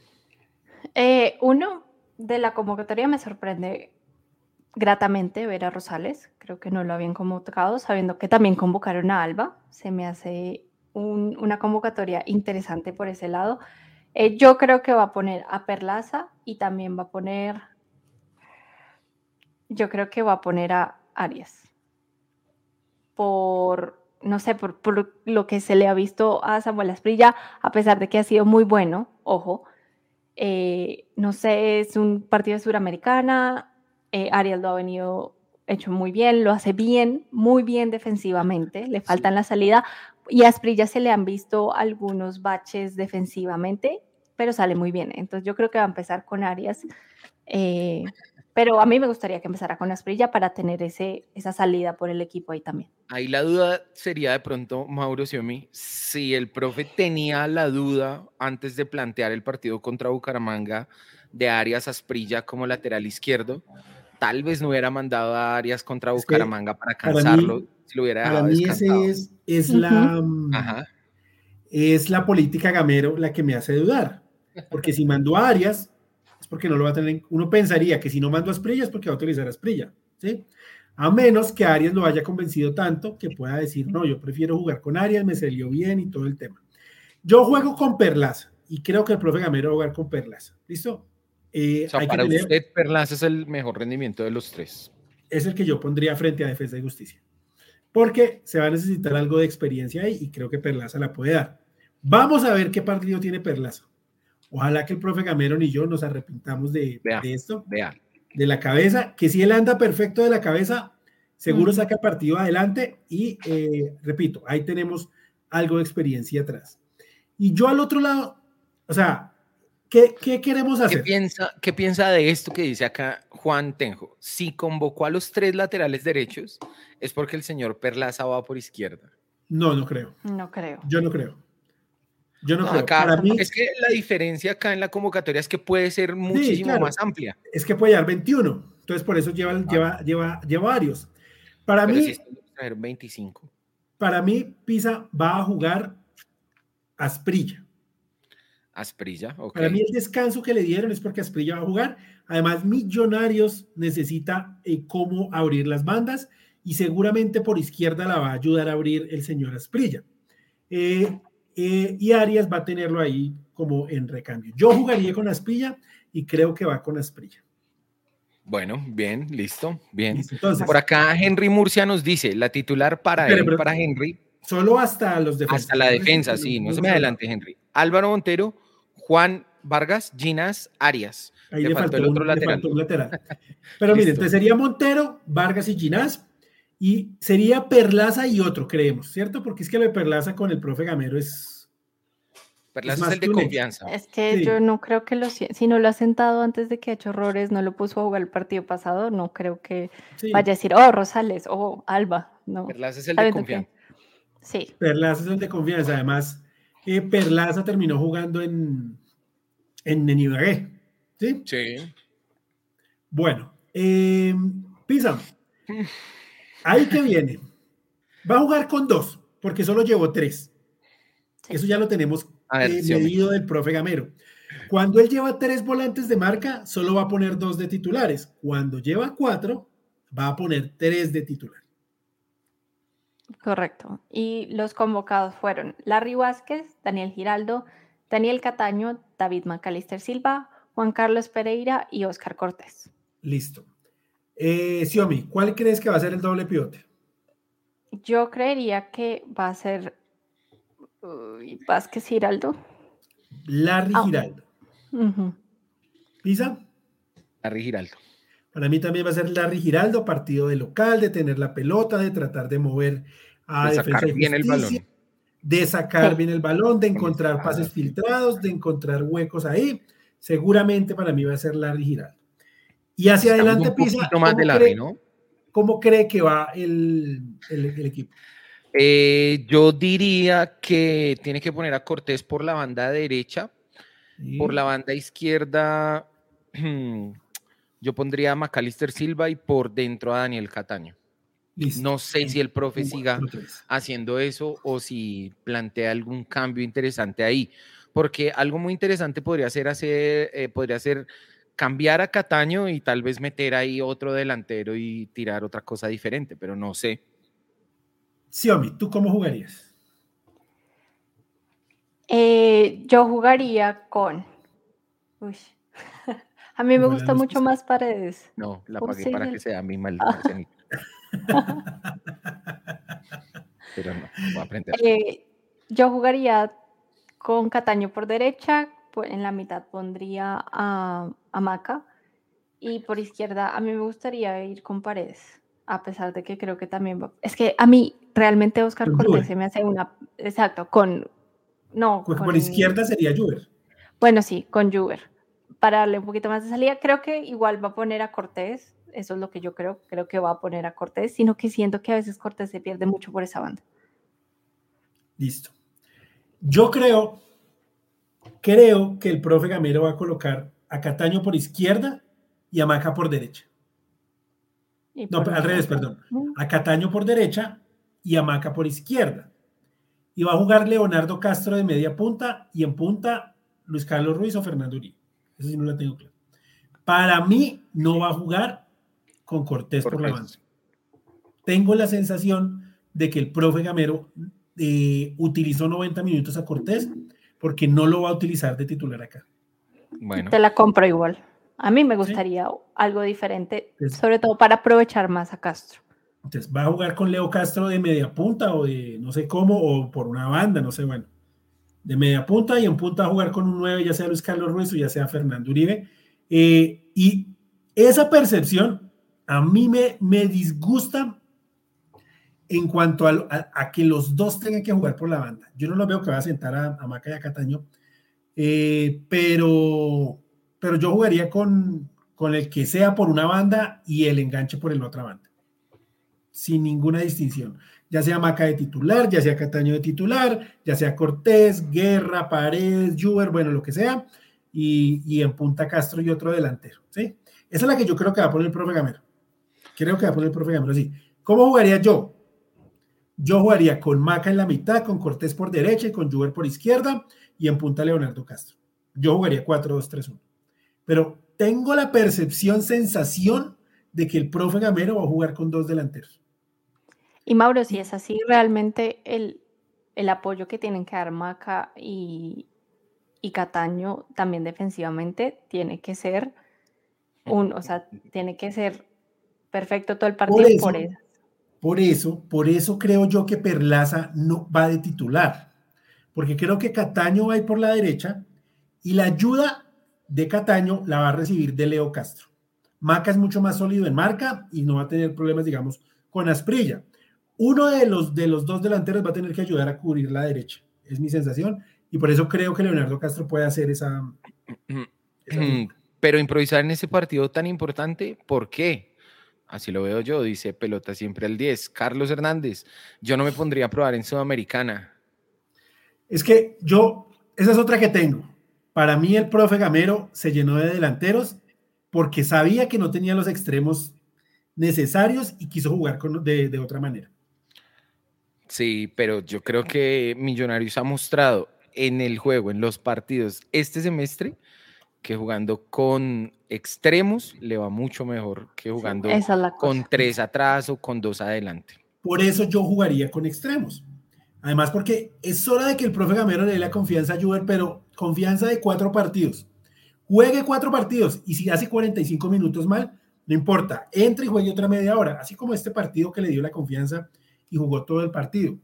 Eh, uno de la convocatoria me sorprende gratamente ver a Rosales. Creo que no lo habían convocado, sabiendo que también convocaron a Alba. Se me hace un- una convocatoria interesante por ese lado. Eh, yo creo que va a poner a Perlaza y también va a poner. Yo creo que va a poner a Arias. Por, no sé, por, por lo que se le ha visto a Samuel Asprilla, a pesar de que ha sido muy bueno, ojo. Eh, no sé, es un partido de Suramericana. eh, Arias lo ha venido hecho muy bien, lo hace bien, muy bien defensivamente. Le faltan la salida. Y a Asprilla se le han visto algunos baches defensivamente, pero sale muy bien. Entonces yo creo que va a empezar con Arias. eh, pero a mí me gustaría que empezara con Asprilla para tener ese, esa salida por el equipo ahí también. Ahí la duda sería de pronto, Mauro Xiomi, si el profe tenía la duda antes de plantear el partido contra Bucaramanga de Arias Asprilla como lateral izquierdo, tal vez no hubiera mandado a Arias contra Es que Bucaramanga para para mí- cansarlo, si lo hubiera Para mí ese es, es Ujú. la, mm, Ajá. es la política Gamero la que me hace dudar. Porque si mandó a Arias, es porque no lo va a tener. en- Uno pensaría que si no mando a Asprilla es porque va a utilizar a Asprilla. ¿sí? A menos que Arias lo haya convencido tanto que pueda decir, no, yo prefiero jugar con Arias, me salió bien y todo el tema. Yo juego con Perlaza y creo que el profe Gamero va a jugar con Perlaza. ¿Listo? Eh, O sea, hay que para tener- usted, Perlaza es el mejor rendimiento de los tres. es el que yo pondría frente a Defensa y Justicia. Porque se va a necesitar algo de experiencia ahí y creo que Perlaza la puede dar. Vamos a ver qué partido tiene Perlaza. Ojalá que el profe Gamero y yo nos arrepintamos de, Vea. de esto, Vea, de la cabeza, que si él anda perfecto de la cabeza, seguro saca el partido adelante y, eh, repito, ahí tenemos algo de experiencia atrás. Y yo al otro lado, o sea, ¿qué, qué queremos ¿qué hacer? piensa, ¿qué piensa de esto que dice acá Juan Tenjo? Si convocó a los tres laterales derechos, es porque el señor Perlaza va por izquierda. No, no creo. No creo. Yo no creo. Yo no, No, creo. acá- Para mí, es que la diferencia acá en la convocatoria es que puede ser muchísimo claro. más amplia. es que puede llevar 21. Entonces, por eso lleva, lleva, lleva, lleva varios. Para Ah. Pero mí, si esto debe traer 25. para mí, Pisa va a jugar Asprilla. Asprilla, ok. Para mí, el descanso que le dieron es porque Asprilla va a jugar. Además, Millonarios necesita eh, cómo abrir las bandas y seguramente por izquierda la va a ayudar a abrir el señor Asprilla. Eh, eh, y Arias va a tenerlo ahí como en recambio. Yo jugaría con Asprilla y creo que va con Asprilla. Bueno, bien, listo, bien. Listo, Entonces, Por acá Henry Murcia nos dice, la titular para él, pero- para Henry, solo hasta los defensas. hasta la defensa, sí, no se me adelante, Henry. Álvaro Montero, Juan Vargas, Ginas, Arias. Ahí Le faltó faltó, el otro un, lateral. faltó un lateral. Pero mire, Listo. entonces sería Montero, Vargas y Ginás. Y sería Perlaza y otro, creemos, ¿cierto? Porque es que lo de Perlaza con el profe Gamero es. Perlaza es, más el de confianza. Es que Sí. yo no creo que lo si si no lo ha sentado antes de que ha hecho errores, no lo puso a jugar el partido pasado, no creo que Sí, vaya a decir, oh, Rosales, oh, Alba, no. Perlaza es el de que- confianza. Sí, Perlaza es el de confianza. Además, eh, Perlaza terminó jugando en, en, en Ibagué, ¿sí? Sí. Bueno, eh, Pisa, ahí que viene. Va a jugar con dos, porque solo llevó tres. Eso ya lo tenemos ver, eh, sí, medido del profe Gamero. Cuando él lleva tres volantes de marca, solo va a poner dos de titulares. Cuando lleva cuatro, va a poner tres de titular. correcto. Y los convocados fueron Larry Vázquez, Daniel Giraldo, Daniel Cataño, David Macalister Silva, Juan Carlos Pereira y Oscar Cortés. Listo. Eh, Xiomi, ¿cuál crees que va a ser el doble pivote? Yo creería que va a ser uy, Vázquez Giraldo. Larry Ah. Giraldo. ¿Pisa? Larry Giraldo. Para mí también va a ser Larry Giraldo, partido de local, de tener la pelota, de tratar de mover a de sacar bien el balón. De sacar bien el balón, de encontrar pases filtrados, de encontrar huecos ahí. Seguramente para mí va a ser Larry Giraldo. Y hacia adelante Pisa. más de Larry, ¿no? ¿Cómo cree que va el, el, equipo? Eh, yo diría que tiene que poner a Cortés por la banda derecha. Por la banda izquierda, yo pondría a Macalister Silva y por dentro a Daniel Cataño. No sé si el profe siga haciendo eso o si plantea algún cambio interesante ahí, porque algo muy interesante podría ser hacer, eh, podría ser cambiar a Cataño y tal vez meter ahí otro delantero y tirar otra cosa diferente, pero no sé. Xiaomi, ¿tú cómo jugarías? Eh, yo jugaría con. Uy. a mí me gusta mucho más Paredes. No, la pagué para que sea mi mal. pero no, voy a aprender. Eh, yo jugaría con Cataño por derecha, en la mitad pondría a, Maca y por izquierda a mí me gustaría ir con Paredes, a pesar de que creo que también va... Es que a mí realmente Oscar Cortés se me hace una... Exacto, con... No. Pues por izquierda sería Juber. Bueno, sí, con Juber. Para darle un poquito más de salida, creo que igual va a poner a Cortés, eso es lo que yo creo, creo que va a poner a Cortés, sino que siento que a veces Cortés se pierde mucho por esa banda. Listo. Yo creo Creo que el profe Gamero va a colocar a Cataño por izquierda y a Maca por derecha. No, al revés, perdón. A Cataño por derecha y a Maca por izquierda. Y va a jugar Leonardo Castro de media punta y en punta Luis Carlos Ruiz o Fernando Uribe. Eso sí no lo tengo claro. Para mí no va a jugar con Cortés, por la banda. Tengo la sensación de que el profe Gamero eh, utilizó 90 minutos a Cortés porque no lo va a utilizar de titular acá. Bueno. Te la compro igual. A mí me gustaría algo diferente, sobre todo para aprovechar más a Castro. Entonces, va a jugar con Leo Castro de media punta o de no sé cómo, o por una banda, no sé, bueno. De media punta y en punta a jugar con un 9, ya sea Luis Carlos Ruiz o ya sea Fernando Uribe. Eh, y esa percepción a mí me, me disgusta en cuanto a, que los dos tengan que jugar por la banda. Yo no lo veo que va a sentar a, Maca y a Cataño, eh, pero, pero yo jugaría con, con el que sea por una banda y el enganche por la otra banda, sin ninguna distinción. Ya sea Maca de titular, ya sea Cataño de titular, ya sea Cortés, Guerra, Paredes, Juber, bueno, lo que sea, y, y en punta Castro y otro delantero. ¿sí? Esa es la que yo creo que va a poner el profe Gamero. Creo que va a poner el profe Gamero, sí. ¿Cómo jugaría yo? Yo jugaría con Maca en la mitad, con Cortés por derecha y con Juber por izquierda y en punta Leonardo Castro. Yo jugaría 4-2-3-1. Pero tengo la percepción, sensación de que el profe Gamero va a jugar con dos delanteros. Y Mauro, si es así, realmente el, apoyo que tienen que dar Maca y, y Cataño también defensivamente tiene que ser un, o sea, tiene que ser perfecto todo el partido por eso. Por eso, por eso creo yo que Perlaza no va de titular, porque creo que Cataño va a ir por la derecha y la ayuda de Cataño la va a recibir de Leo Castro. Maca es mucho más sólido en marca y no va a tener problemas, digamos, con Asprilla. Uno de los, de los dos delanteros va a tener que ayudar a cubrir la derecha, es mi sensación, y por eso creo que Leonardo Castro puede hacer esa... Pero improvisar en ese partido tan importante, ¿por qué? Así lo veo yo, dice pelota siempre al 10. Carlos Hernández, yo no me pondría a probar en Sudamericana. Es que yo, esa es otra que tengo. Para mí el profe Gamero se llenó de delanteros porque sabía que no tenía los extremos necesarios y quiso jugar con, de, de otra manera. Sí, pero yo creo que Millonarios ha mostrado en el juego, en los partidos este semestre, que jugando con extremos le va mucho mejor que jugando con tres atrás o con dos adelante. Por eso yo jugaría con extremos. Además, porque es hora de que el profe Gamero le dé la confianza a Juber, pero confianza de cuatro partidos. Juegue cuatro partidos y si hace 45 minutos mal, no importa, entre y juegue otra media hora, así como este partido que le dio la confianza y jugó todo el partido.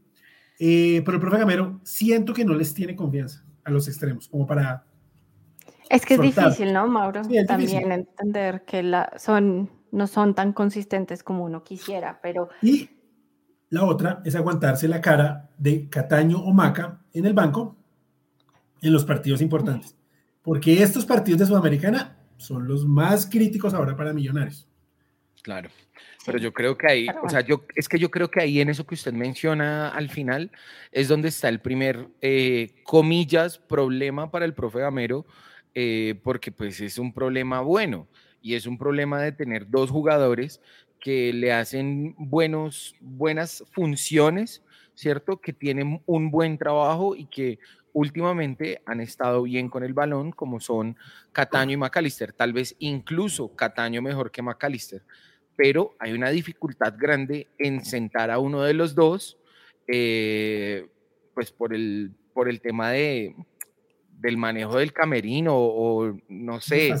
Eh, pero el profe Gamero siento que no les tiene confianza a los extremos, como para Es que es difícil, ¿no, Mauro? También entender que la, son, no son tan consistentes como uno quisiera, pero... Y la otra es aguantarse la cara de Cataño o Maca en el banco en los partidos importantes. Porque estos partidos de Sudamericana son los más críticos ahora para Millonarios. Claro. Pero yo creo que ahí, o sea, yo, es que yo creo que ahí en eso que usted menciona al final es donde está el primer, eh, comillas, problema para el profe Gamero, eh, porque pues es un problema bueno y es un problema de tener dos jugadores que le hacen buenos, buenas funciones, ¿cierto? Que tienen un buen trabajo y que últimamente han estado bien con el balón, como son Cataño y McAllister, tal vez incluso Cataño mejor que McAllister pero hay una dificultad grande en sentar a uno de los dos, eh, pues por el, por el tema de, del manejo del camerino o, no sé.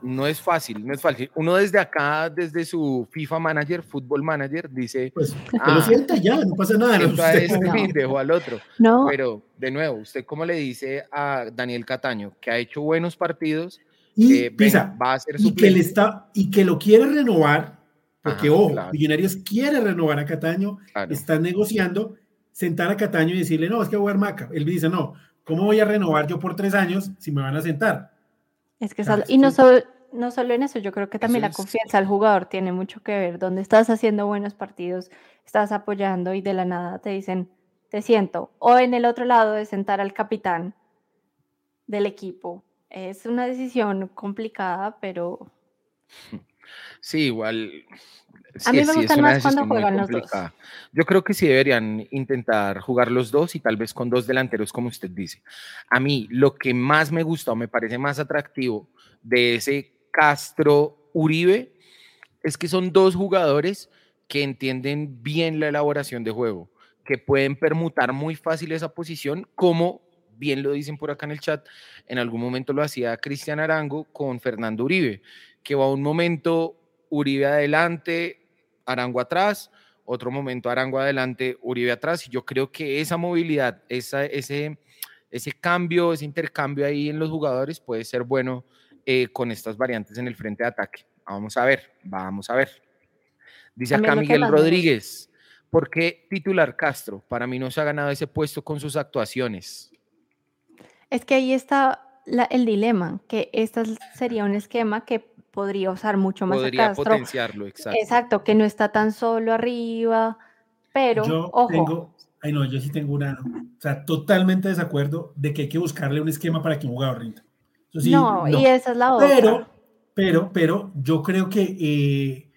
No es fácil, no es fácil. Uno desde acá, desde su FIFA Manager, Football Manager, dice. Pues ah, lo sienta ya, no pasa nada. No, este dejó al otro. No. Pero, de nuevo, ¿usted cómo le dice a Daniel Cataño, que ha hecho buenos partidos, y eh, Pisa, va a ser y que, le está, y que lo quiere renovar, porque ojo, Millonarios quiere renovar a Cataño, está negociando, sentar a Cataño y decirle, no, es que voy a Maca. Él dice, no, ¿cómo voy a renovar yo por tres años si me van a sentar? Es que y no solo, no solo en eso, yo creo que también la confianza del jugador tiene mucho que ver, donde estás haciendo buenos partidos, estás apoyando y de la nada te dicen, te siento, o en el otro lado de sentar al capitán del equipo. Es una decisión complicada, pero... Sí, igual. a mí me gustan más cuando juegan los dos. Yo creo que sí deberían intentar jugar los dos y tal vez con dos delanteros, como usted dice. A mí lo que más me gusta o me parece más atractivo de ese Castro Uribe es que son dos jugadores que entienden bien la elaboración de juego, que pueden permutar muy fácil esa posición, como bien lo dicen por acá en el chat, en algún momento lo hacía Cristian Arango con Fernando Uribe, que va un momento Uribe adelante, Arango atrás, otro momento Arango adelante, Uribe atrás, y yo creo que esa movilidad, esa, ese, ese cambio, ese intercambio ahí en los jugadores puede ser bueno eh, con estas variantes en el frente de ataque. Vamos a ver, vamos a ver. Dice acá Miguel Rodríguez, ¿por qué titular Castro? Para mí no se ha ganado ese puesto con sus actuaciones. Es que ahí está el dilema, que este sería un esquema que podría usar mucho más podría potenciarlo, exacto. Exacto, que no está tan solo arriba, pero yo ojo. Tengo, ay no, yo sí tengo una, o sea, totalmente desacuerdo de que hay que buscarle un esquema para que un jugador rinda. no, y esa es la otra. Pero, pero, pero yo creo que eh,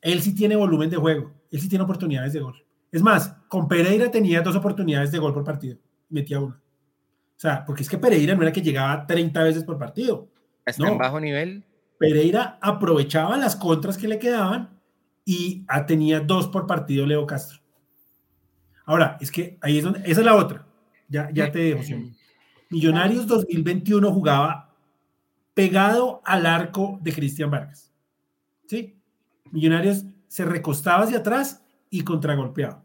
él sí tiene volumen de juego, él sí tiene oportunidades de gol. Es más, con Pereira tenía dos oportunidades de gol por partido, metía una. O sea, porque es que Pereira no era que llegaba 30 veces por partido. Está en bajo nivel. Pereira aprovechaba las contras que le quedaban y tenía dos por partido Leo Castro. Ahora, es que ahí es donde, esa es la otra. Ya, ya te dejo. Millonarios 2021 jugaba pegado al arco de Cristian Vargas. ¿Sí? Millonarios se recostaba hacia atrás y contragolpeaba.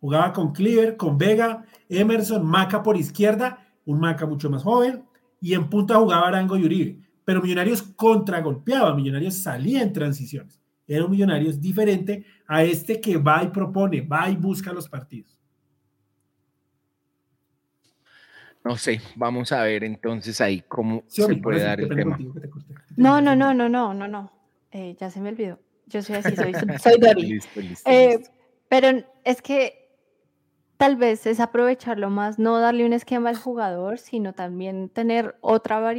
Jugaba con Cleaver, con Vega, Emerson, Maca por izquierda, un Maca mucho más joven, y en punta jugaba Arango y Uribe. Pero Millonarios contragolpeaba, Millonarios salía en transiciones. Era un Millonarios diferente a este que va y propone, va y busca los partidos. No sé, vamos a ver entonces ahí cómo se puede dar el tema. no, no, no, no, no, no, no. Eh, ya se me olvidó. Yo soy así, soy, soy Dori. listo, listo, eh, Pero es que tal vez es aprovecharlo más, no darle un esquema al jugador, sino también tener otra,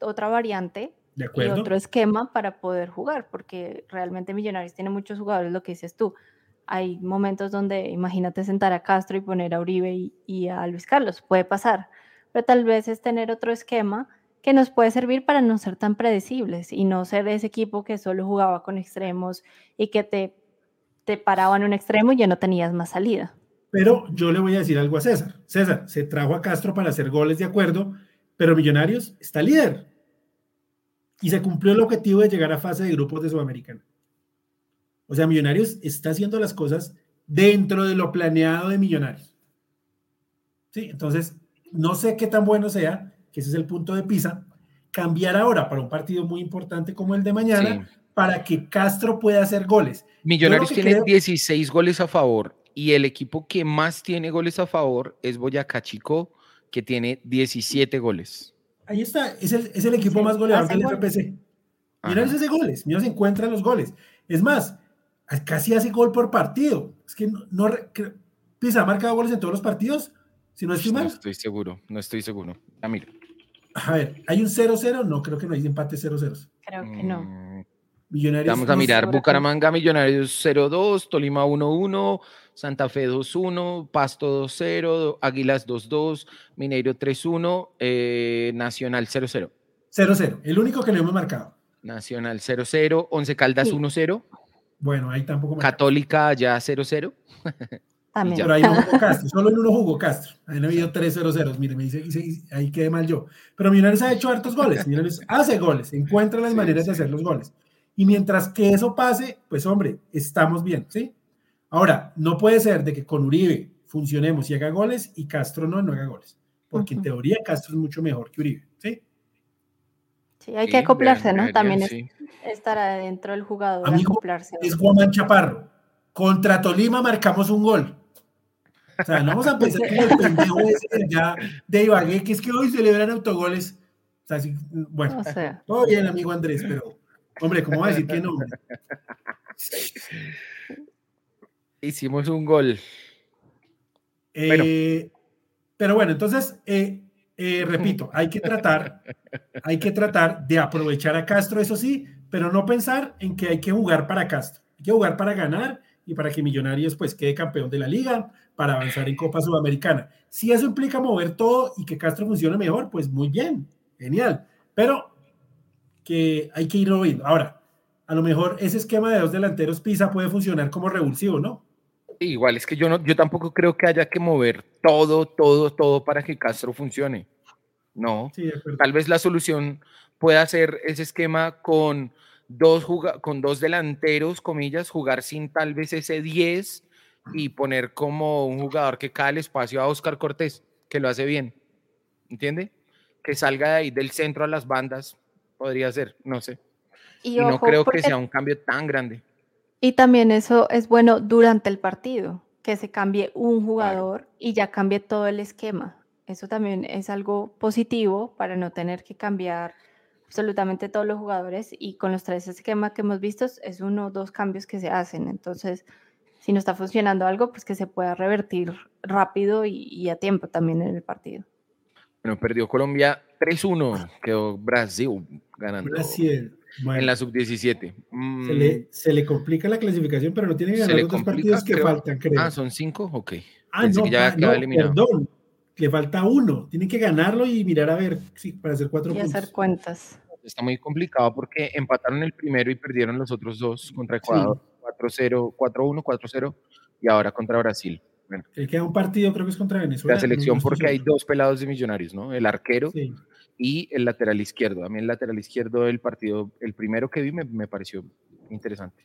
otra variante y otro esquema para poder jugar, porque realmente Millonarios tiene muchos jugadores, lo que dices tú. Hay momentos donde imagínate sentar a Castro y poner a Uribe y, a Luis Carlos, puede pasar, pero tal vez es tener otro esquema que nos puede servir para no ser tan predecibles y no ser ese equipo que solo jugaba con extremos y que te, te paraba en un extremo y ya no tenías más salida. Pero yo le voy a decir algo a César. César, se trajo a Castro para hacer goles de acuerdo, pero Millonarios está líder. Y se cumplió el objetivo de llegar a fase de grupos de Sudamericana. O sea, Millonarios está haciendo las cosas dentro de lo planeado de Millonarios. Sí, entonces, no sé qué tan bueno sea, que ese es el punto de Pisa, cambiar ahora para un partido muy importante como el de mañana para que Castro pueda hacer goles. Millonarios tiene 16 goles a favor y el equipo que más tiene goles a favor es Boyacá Chico, que tiene 17 goles. Ahí está, es el, equipo más goleador del FPC. Millonarios hace goles, Millonarios encuentra los goles. Es más, casi hace gol por partido. Es que no, no Pisa ha marcado goles en todos los partidos. Si no estoy mal. No estoy seguro, no estoy seguro. Ah, mira. A ver, ¿hay un 0-0? No, creo que no hay empate 0-0. Creo que no. Mm, Millonarios. Vamos a mirar Bucaramanga, Millonarios 0-2, Tolima 1-1, Santa Fe 2-1, Pasto 2-0, Águilas 2-2, Mineiro 3-1, eh, Nacional 0-0. 0-0, el único que le hemos marcado. Nacional 0-0, Once Caldas 1-0. Bueno, ahí tampoco. Católica ya 0-0. También. Pero ahí no jugó Castro, solo en uno jugó Castro. Ahí no ha habido 3-0-0. Mire, me dice, ahí quedé mal yo. Pero Millonarios ha hecho hartos goles. Millonarios hace goles, encuentra las maneras de hacer los goles. Y mientras que eso pase, pues hombre, estamos bien, ¿sí? Ahora, no puede ser de que con Uribe funcionemos y haga goles y Castro no, no haga goles. Porque en teoría Castro es mucho mejor que Uribe, ¿sí? Sí, hay que acoplarse, ¿no? También es, estará dentro del jugador. acoplarse. es Guamán Chaparro. Contra Tolima marcamos un gol. O sea, no vamos a pensar que el pendejo ese ya de Ibagué, que es que hoy celebran autogoles. O sea, bueno, todo bien, amigo Andrés, pero, hombre, ¿cómo va a decir que no? Hicimos un gol. Eh, pero bueno, entonces, eh, eh, repito, hay que tratar, hay que tratar de aprovechar a Castro, eso sí, pero no pensar en que hay que jugar para Castro. Hay que jugar para ganar y para que Millonarios pues quede campeón de la liga, para avanzar en Copa Sudamericana. Si eso implica mover todo y que Castro funcione mejor, pues muy bien, genial. Pero que hay que irlo viendo. Ahora, a lo mejor ese esquema de dos delanteros Pisa puede funcionar como revulsivo, ¿no? Igual es que yo no, yo tampoco creo que haya que mover todo, todo, todo para que Castro funcione. No. Tal vez la solución pueda ser ese esquema con dos, con dos delanteros, comillas, jugar sin tal vez ese 10 y poner como un jugador que cae el espacio a Oscar Cortés, que lo hace bien. ¿Entiende? Que salga de ahí del centro a las bandas, podría ser, no sé. Y, no creo que sea un cambio tan grande. Y también eso es bueno durante el partido, que se cambie un jugador y ya cambie todo el esquema. Eso también es algo positivo para no tener que cambiar absolutamente todos los jugadores y con los tres esquemas que hemos visto es uno o dos cambios que se hacen. Entonces, si no está funcionando algo, pues que se pueda revertir rápido y, a tiempo también en el partido. Bueno, perdió Colombia 3-1, quedó Brasil ganando Brasil. En la sub-17. Mm. Se, le, se, le, complica la clasificación, pero no tiene que ganar los dos partidos que faltan, creo. Ah, son cinco, ok. Ah, no, que ya no, perdón, le falta uno. Tienen que ganarlo y mirar a ver sí, para hacer cuatro y puntos. hacer cuentas. Está muy complicado porque empataron el primero y perdieron los otros dos contra Ecuador. 4-0, 4-1, 4-0 y ahora contra Brasil. Bueno. El queda un partido, creo que es contra Venezuela. La selección, porque hay dos pelados de millonarios, ¿no? El arquero y el lateral izquierdo. A mí el lateral izquierdo del partido, el primero que vi, me, me pareció interesante.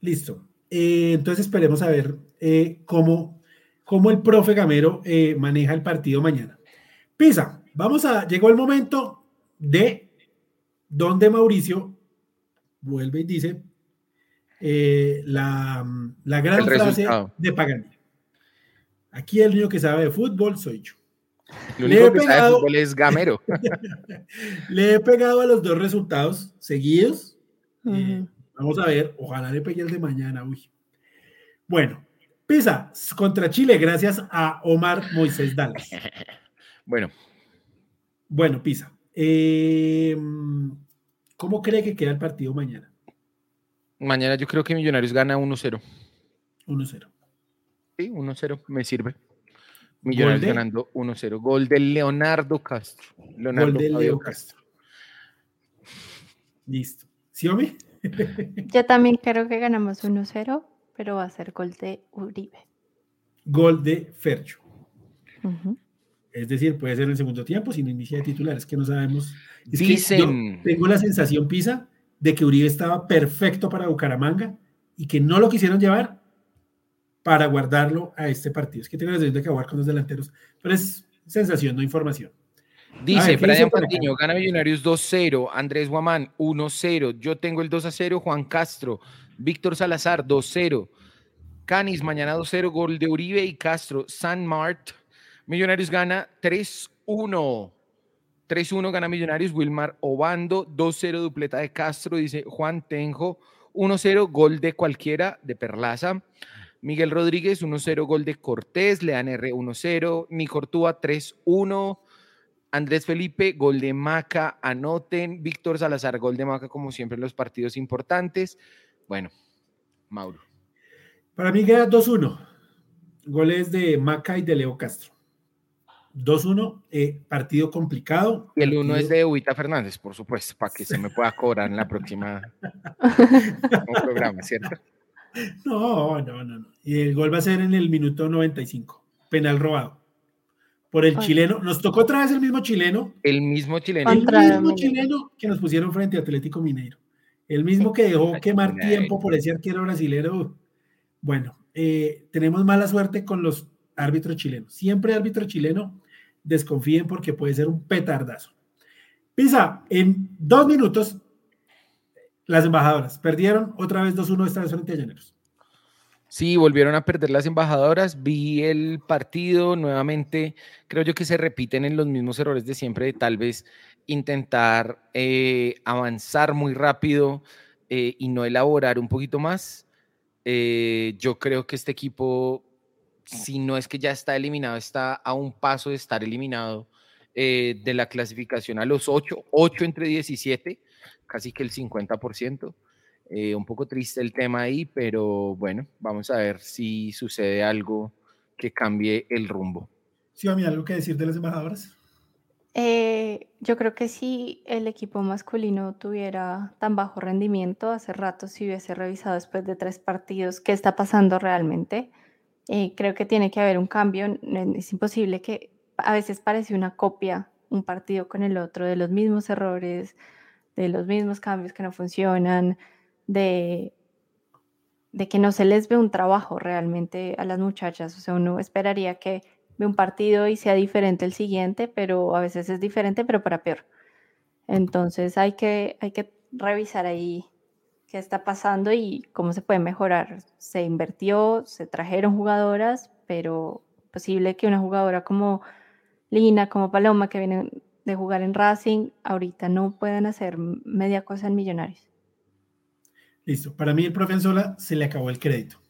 Listo. Eh, entonces esperemos a ver eh, cómo, cómo el profe Gamero eh, maneja el partido mañana. Pisa, vamos a. Llegó el momento de donde Mauricio vuelve y dice eh, la, la, gran frase de Pagani. Aquí el único que sabe de fútbol soy yo. El único que sabe de fútbol es Gamero. le he pegado a los dos resultados seguidos. Eh, vamos a ver, ojalá le pegue el de mañana. Uy. Bueno, Pisa contra Chile, gracias a Omar Moisés Dallas. Bueno. Bueno, Pisa. Eh, ¿Cómo cree que queda el partido mañana? Mañana yo creo que Millonarios gana 1-0. 1-0. Sí, 1-0 me sirve. Millonarios ganando 1-0. Gol de Leonardo Castro. Leonardo Gol de Leo Castro. Listo. ¿Sí, Omi? Yo también creo que ganamos 1-0, pero va a ser gol de Uribe. Gol de Fercho. Es decir, puede ser en el segundo tiempo sin inicio de titulares, que no sabemos. Dicen. tengo la sensación, Pisa, de que Uribe estaba perfecto para Bucaramanga y que no lo quisieron llevar para guardarlo a este partido. Es que tengo la sensación de que jugar con los delanteros, pero es sensación, no información. Dice Brian Patiño, gana Millonarios 2-0, Andrés Guamán 1-0, yo tengo el 2-0, Juan Castro, Víctor Salazar 2-0, Canis mañana 2-0, gol de Uribe y Castro, San Mart, Millonarios gana 3-1. 3-1 gana Millonarios, Wilmar Obando, 2-0 dupleta de Castro, dice Juan Tenjo, 1-0 gol de cualquiera de Perlaza. Miguel Rodríguez, 1-0 gol de Cortés, Lean R 1-0, Nicortúa 3-1, Andrés Felipe, gol de Maca, anoten, Víctor Salazar, gol de Maca como siempre en los partidos importantes. Bueno, Mauro. Para mí queda 2-1, goles de Maca y de Leo Castro. 2-1, eh, partido complicado. Y el 1 es de Ubita Fernández, por supuesto, para que se me pueda cobrar en la próxima programa, ¿cierto? No, no, no, no. Y el gol va a ser en el minuto 95. Penal robado. Por el chileno. Nos tocó otra vez el mismo chileno. El mismo chileno. El mismo chileno que nos pusieron frente a Atlético Mineiro. El mismo que dejó quemar tiempo por ese arquero brasilero. Bueno, eh, tenemos mala suerte con los árbitros chilenos. Siempre árbitro chileno, desconfíen porque puede ser un petardazo. Pisa, en dos minutos las embajadoras perdieron otra vez 2-1 esta vez frente a Llaneros. Sí, volvieron a perder las embajadoras. Vi el partido nuevamente. Creo yo que se repiten en los mismos errores de siempre, de tal vez intentar eh, avanzar muy rápido eh, y no elaborar un poquito más. Eh, yo creo que este equipo, si no es que ya está eliminado, está a un paso de estar eliminado de la clasificación a los 8, 8 entre 17 casi que el 50%. Eh, un poco triste el tema ahí, pero bueno, vamos a ver si sucede algo que cambie el rumbo. ¿Sí, a mí algo que decir de las embajadoras? Eh, yo creo que si el equipo masculino tuviera tan bajo rendimiento, hace rato si hubiese revisado después de tres partidos qué está pasando realmente. Eh, creo que tiene que haber un cambio. Es imposible que a veces parece una copia un partido con el otro de los mismos errores, de los mismos cambios que no funcionan, de, de que no se les ve un trabajo realmente a las muchachas. O sea, uno esperaría que ve un partido y sea diferente el siguiente, pero a veces es diferente, pero para peor. Entonces hay que, hay que revisar ahí qué está pasando y cómo se puede mejorar. Se invirtió, se trajeron jugadoras, pero posible que una jugadora como Lina, como Paloma, que vienen de jugar en Racing, ahorita no pueden hacer media cosa en Millonarios. Listo. Para mí el profe Anzola se le acabó el crédito.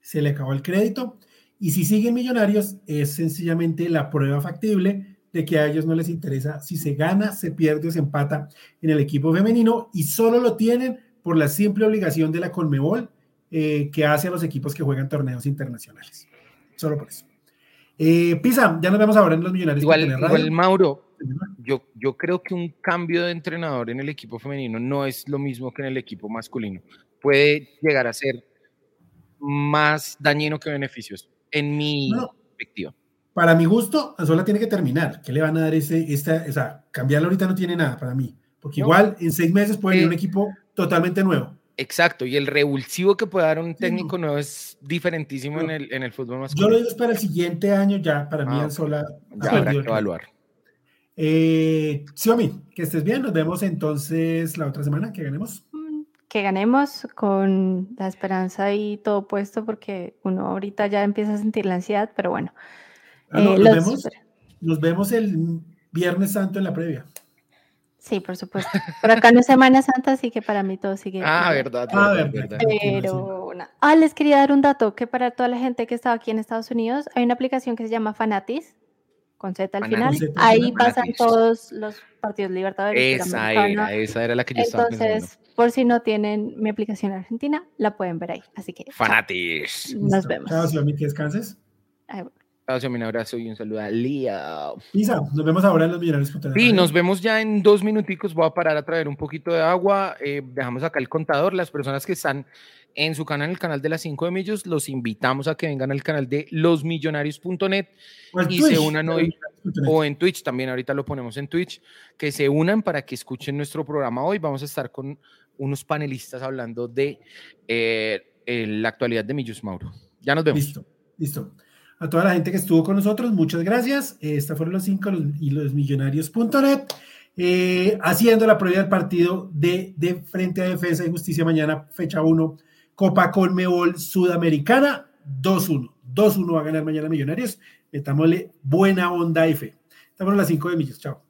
Se le acabó el crédito. Y si siguen Millonarios, es sencillamente la prueba factible de que a ellos no les interesa si se gana, se pierde o se empata en el equipo femenino y solo lo tienen por la simple obligación de la Conmebol eh, que hace a los equipos que juegan torneos internacionales. Solo por eso. Eh, Pisa, ya nos vemos ahora en los Millonarios. Igual, igual Mauro, yo, yo creo que un cambio de entrenador en el equipo femenino no es lo mismo que en el equipo masculino. Puede llegar a ser más dañino que beneficios, en mi perspectiva. Para mi gusto, Anzola tiene que terminar. ¿Qué le van a dar ese, esta, o sea, cambiarlo ahorita no tiene nada para mí, porque igual en seis meses puede ir un equipo totalmente nuevo. Exacto, y el revulsivo que puede dar un técnico nuevo es diferentísimo en, el, en el fútbol masculino. Yo lo digo es para el siguiente año ya, para mí ah, Anzola. Ya habrá que evaluar. Eh, Xiaomi, que estés bien. Nos vemos entonces la otra semana. Que ganemos. Que ganemos con la esperanza y todo puesto, porque uno ahorita ya empieza a sentir la ansiedad, pero bueno. Ah, eh, nos, vemos, nos vemos el Viernes Santo en la previa. Sí, por supuesto. Por acá no es Semana Santa, así que para mí todo sigue. Ah, verdad, ah, verdad, Pero, ah, les quería dar un dato que para toda la gente que estaba aquí en Estados Unidos hay una aplicación que se llama Fanatis, con Z al final. Ahí pasan todos los partidos libertadores. Esa era, esa era la que yo estaba Entonces, por si no tienen mi aplicación argentina, la pueden ver ahí. Así que. Fanatis. Nos vemos. Chao, que descanses. Un abrazo y un saludo a Lía. Pisa, nos vemos ahora en los Millonarios. Sí, nos vemos ya en dos minuticos. Voy a parar a traer un poquito de agua. Eh, dejamos acá el contador. Las personas que están en su canal, el canal de las 5 de Millos. Los invitamos a que vengan al canal de losmillonarios.net y se unan hoy, o en Twitch también, ahorita lo ponemos en Twitch, que se unan para que escuchen nuestro programa hoy. Vamos a estar con unos panelistas hablando de eh, la actualidad de Millos Mauro. Ya nos vemos. Listo, listo. A toda la gente que estuvo con nosotros, muchas gracias. Esta fueron los cinco y los millonarios.net. Eh, haciendo la prueba del partido de, de, Frente a Defensa y Justicia mañana, fecha 1, Copa Conmebol Sudamericana, 2-1. 2-1 va a ganar mañana Millonarios. Metámosle buena onda y fe. Estamos a las 5 de millos. Chao.